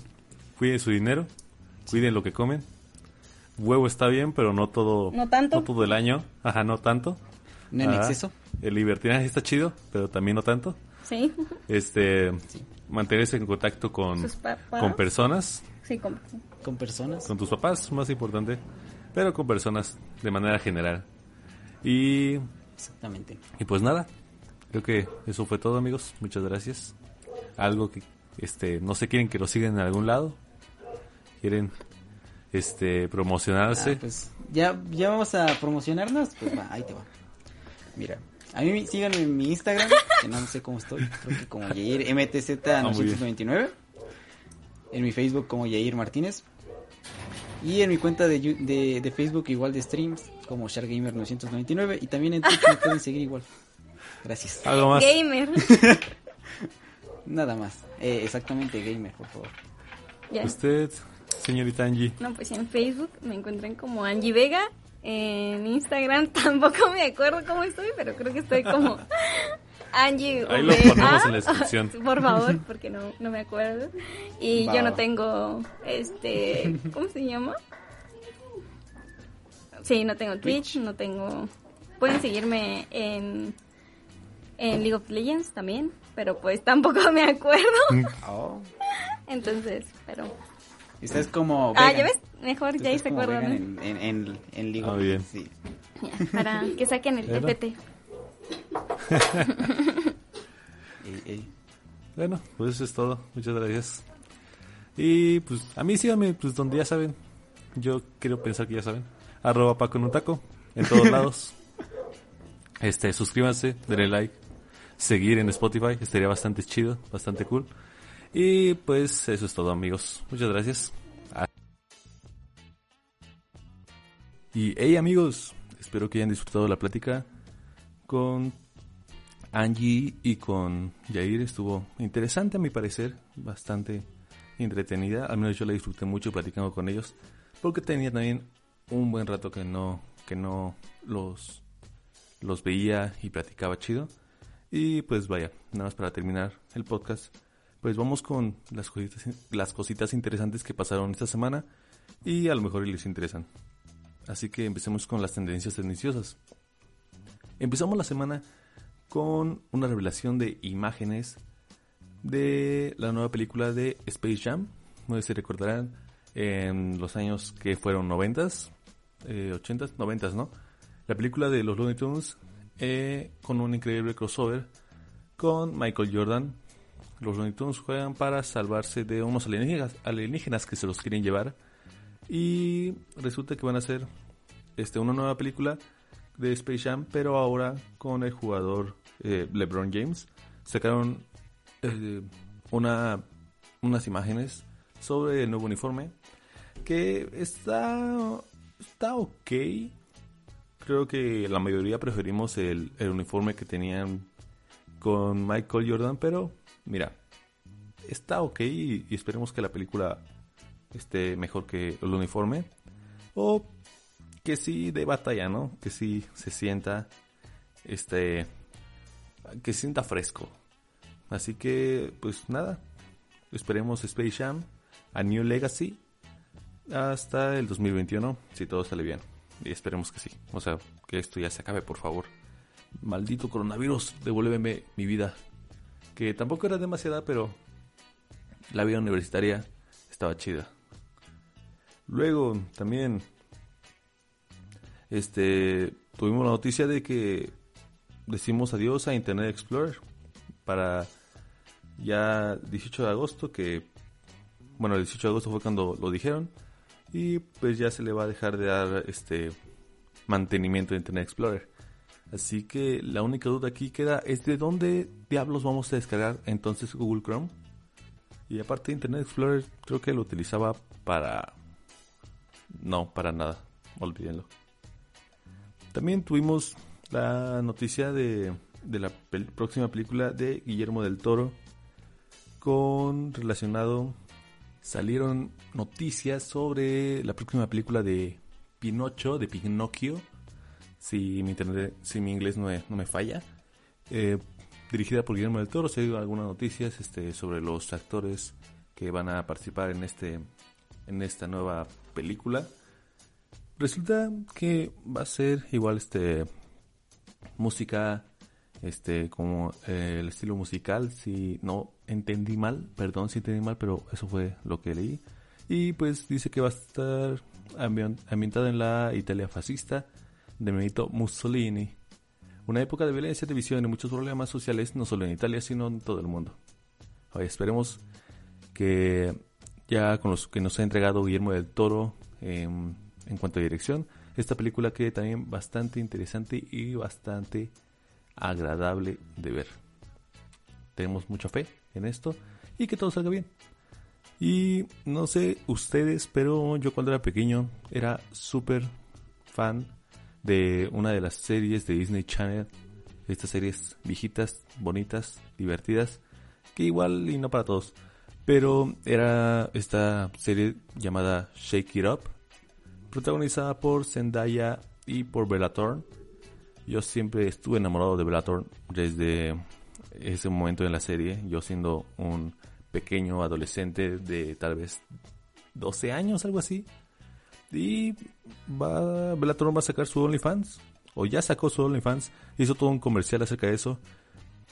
Cuiden su dinero, cuiden lo que comen. Huevo está bien, pero no todo, No tanto. todo el año. Ajá, no tanto. No en Ajá. exceso. El libertinaje está chido, pero también no tanto. Sí. Este, mantenerse en contacto con, Sus papás. con personas, Sí, con- Con personas. con tus papás, más importante, pero con personas de manera general. Y, Exactamente. y pues nada, creo que eso fue todo, amigos. Muchas gracias. Algo que, este, no sé, quieren que lo sigan en algún lado, quieren, este, promocionarse. Ah, pues ya, ya vamos a promocionarnos. Pues va, ahí te va. Mira, a mí síganme en mi Instagram, que no sé cómo estoy. Creo que como Yair Ah, muy bien. MTZ999. En mi Facebook como Yair Martínez. Y en mi cuenta de, de, de Facebook igual de streams como SharkGamer999. Y también en Twitch me pueden seguir igual. Gracias. Algo más. Gamer. Nada más. Eh, exactamente, gamer, por favor. ya. Usted, señorita Angie. No, pues en Facebook me encuentran como Angie Vega. En Instagram tampoco me acuerdo cómo estoy, pero creo que estoy como Angie Ahí lo ponemos en la descripción. Por favor, porque no, no me acuerdo. Y Va, yo no tengo, este, ¿cómo se llama? Sí, no tengo Twitch, no tengo... Pueden seguirme en, en League of Legends también, pero pues tampoco me acuerdo. Oh. Entonces, pero... Esta es como. Ah, vegan. ¿ya ves? Mejor ya es se acuerdan. En, en, en, Ah, bien. Sí. Ya, para que saquen el. TPT. Bueno, pues eso es todo. Muchas gracias. Y pues a mí síganme, pues donde ya saben. Yo quiero pensar que ya saben. Arroba Paco en un taco. En todos lados. Este, suscríbanse, denle like. Seguir en Spotify. Estaría bastante chido, bastante cool. Y pues eso es todo amigos. Muchas gracias. Ah. Y hey amigos, espero que hayan disfrutado la plática con Angie y con Jair estuvo interesante a mi parecer, bastante entretenida, al menos yo la disfruté mucho platicando con ellos, porque tenía también un buen rato que no, que no los, los veía y platicaba chido. Y pues vaya, nada más para terminar el podcast, pues vamos con las cositas, interesantes que pasaron esta semana y a lo mejor les interesan. Así que empecemos con las tendencias tendenciosas. Empezamos la semana con una revelación de imágenes de la nueva película de Space Jam. No sé si recordarán en los años que fueron noventas, eh, ochentas, noventas, ¿no? La película de los Looney Tunes eh, con un increíble crossover con Michael Jordan. Los Looney Tunes juegan para salvarse de unos alienígenas, que se los quieren llevar. Y resulta que van a hacer este, una nueva película de Space Jam, pero ahora con el jugador eh, LeBron James. Sacaron eh, una, unas imágenes sobre el nuevo uniforme que está, está ok. Creo que la mayoría preferimos el uniforme que tenían con Michael Jordan, pero mira, está ok y, esperemos que la película esté mejor que el uniforme. O que sí de batalla, ¿no? Que sí se sienta, este, que sienta fresco. Así que, pues nada, esperemos Space Jam a New Legacy hasta el 2021, si todo sale bien. Y esperemos que sí. O sea, que esto ya se acabe, por favor. Maldito coronavirus, devuélveme mi vida. Que tampoco era demasiada, pero la vida universitaria estaba chida. Luego, también, este, tuvimos la noticia de que decimos adiós a Internet Explorer para ya 18 de agosto, que, bueno, el 18 de agosto fue cuando lo dijeron, y pues ya se le va a dejar de dar este mantenimiento de Internet Explorer. Así que la única duda aquí queda es de dónde diablos vamos a descargar entonces Google Chrome. Y aparte Internet Explorer creo que lo utilizaba para... No, para nada. Olvídenlo. También tuvimos la noticia de, de la próxima película de Guillermo del Toro con relacionado salieron noticias sobre la próxima película de Pinocho, de Pinocchio, si mi, si mi inglés no me, falla, eh, dirigida por Guillermo del Toro, se dio algunas noticias este, sobre los actores que van a participar en este en esta nueva película. Resulta que va a ser igual este música este como eh, el estilo musical si no entendí mal perdón si entendí mal pero eso fue lo que leí y pues dice que va a estar ambientada en la Italia fascista de Benito Mussolini una época de violencia, división y muchos problemas sociales no solo en Italia sino en todo el mundo esperemos que ya con los que nos ha entregado Guillermo del Toro em, en cuanto a dirección, esta película que también bastante interesante y bastante agradable de ver. Tenemos mucha fe en esto y que todo salga bien. Y no sé ustedes, pero yo cuando era pequeño era súper fan de una de las series de Disney Channel. Estas series viejitas, bonitas, divertidas, que igual y no para todos. Pero era esta serie llamada Shake It Up, protagonizada por Zendaya y por Bella Thorne. Yo siempre estuve enamorado de Bella Thorne desde ese momento en la serie, yo siendo un pequeño adolescente de tal vez 12 años, algo así. Y va, Bella Thorne va a sacar su OnlyFans, o ya sacó su OnlyFans, hizo todo un comercial acerca de eso.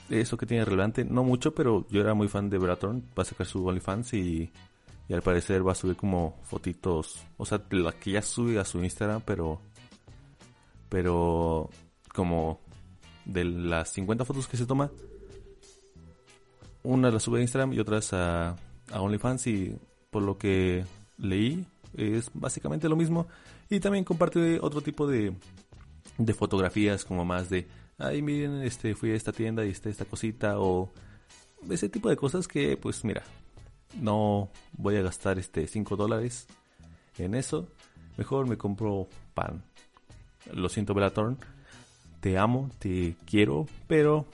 Eso que tiene relevante, no mucho, pero yo era muy fan de Bella Thorne, va a sacar su OnlyFans y, y al parecer va a subir como fotitos, o sea, las que ya sube a su Instagram, pero pero como de las 50 fotos que se toma, una la sube a Instagram y otras a, a OnlyFans. Y por lo que leí es básicamente lo mismo. Y también comparte otro tipo de, de fotografías como más de ay miren este fui a esta tienda y está esta cosita o ese tipo de cosas que pues mira no voy a gastar este 5 dólares en eso. Mejor me compro pan. Lo siento Belatorn te amo te quiero pero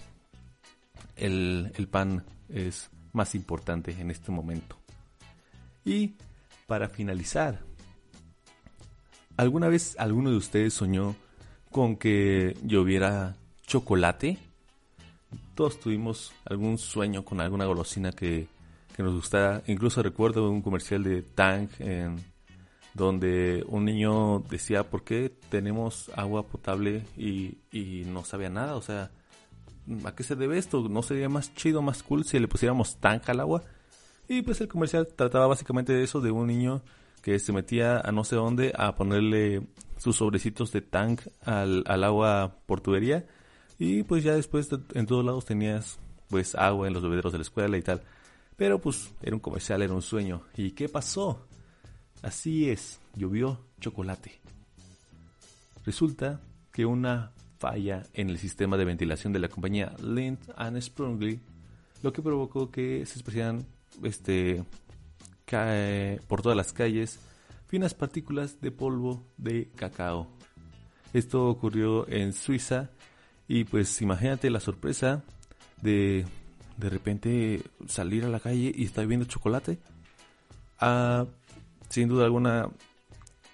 el, el pan es más importante en este momento. Y para finalizar ¿alguna vez alguno de ustedes soñó con que lloviera chocolate. Todos tuvimos algún sueño con alguna golosina que, que nos gustara. Incluso recuerdo un comercial de Tank en donde un niño decía por qué tenemos agua potable y, y no sabía nada. O sea, ¿a qué se debe esto? ¿No sería más chido, más cool si le pusiéramos Tank al agua? Y pues el comercial trataba básicamente de eso, de un niño que se metía a no sé dónde a ponerle sus sobrecitos de tank al, al agua por tubería y pues ya después de- en todos lados tenías pues agua en los bebederos de la escuela y tal. Pero pues era un comercial, era un sueño. ¿Y qué pasó? Así es, llovió chocolate. Resulta que una falla en el sistema de ventilación de la compañía Lind and Sprungly lo que provocó que se esparcieran este cae por todas las calles finas partículas de polvo de cacao. Esto ocurrió en Suiza y pues imagínate la sorpresa de de repente salir a la calle y estar viendo chocolate. Ah, sin duda alguna,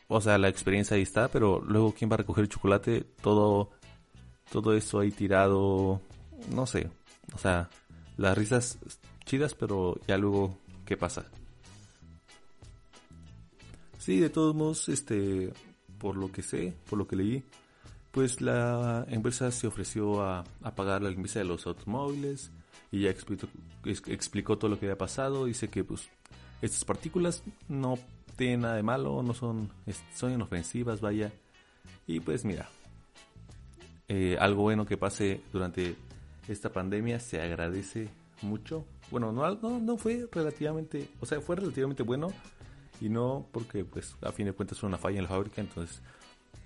o sea, la experiencia ahí está, pero luego quién va a recoger el chocolate, todo todo eso ahí tirado, no sé, o sea, las risas chidas, pero ya luego qué pasa. Sí, de todos modos, este, por lo que sé, por lo que leí, pues la empresa se ofreció a, pagar la limpieza de los automóviles y ya explicó, ex- explicó todo lo que había pasado. Dice que pues estas partículas no tienen nada de malo, no son, son inofensivas, vaya. Y pues mira, eh, algo bueno que pase durante esta pandemia se agradece mucho. Bueno, no, no, no fue relativamente, o sea, fue relativamente bueno y no porque pues a fin de cuentas fue una falla en la fábrica, entonces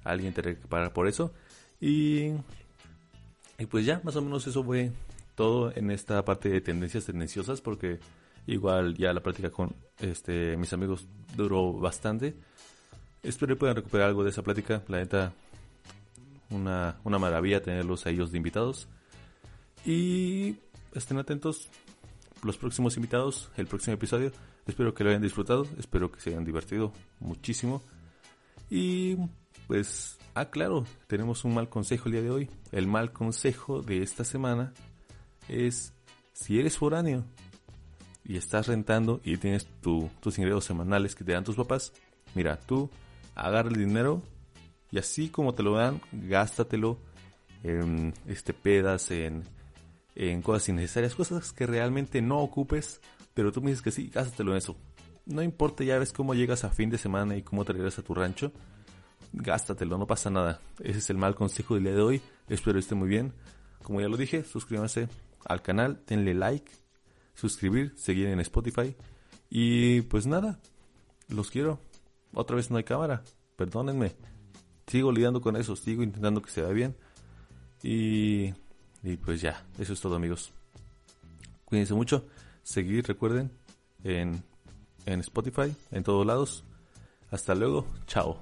alguien tendría que pagar por eso. Y, y pues ya, más o menos eso fue todo en esta parte de tendencias tendenciosas porque igual ya la práctica con este mis amigos duró bastante. Espero que puedan recuperar algo de esa plática, la neta una, una maravilla tenerlos a ellos de invitados. Y estén atentos los próximos invitados, el próximo episodio. Espero que lo hayan disfrutado, espero que se hayan divertido muchísimo. Y pues, ah, claro, tenemos un mal consejo el día de hoy. El mal consejo de esta semana es, si eres foráneo y estás rentando y tienes tus ingresos semanales que te dan tus papás, mira, tú agarra el dinero y así como te lo dan, gástatelo en este pedas, en, en cosas innecesarias, cosas que realmente no ocupes, pero tú me dices que sí, gástatelo en eso. No importa, ya ves cómo llegas a fin de semana y cómo te regresas a tu rancho, gástatelo, no pasa nada. Ese es el mal consejo del día de hoy. Espero esté muy bien. Como ya lo dije, suscríbanse al canal, denle like, suscribir, seguir en Spotify. Y pues nada, los quiero. Otra vez no hay cámara, perdónenme. Sigo lidiando con eso, sigo intentando que se vea bien. Y, y pues ya, eso es todo amigos. Cuídense mucho. Seguir, recuerden, en, en Spotify, en todos lados. Hasta luego, chao.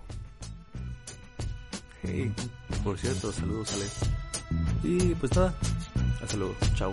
Hey, por cierto, saludos Ale. Y pues nada, hasta luego, chao.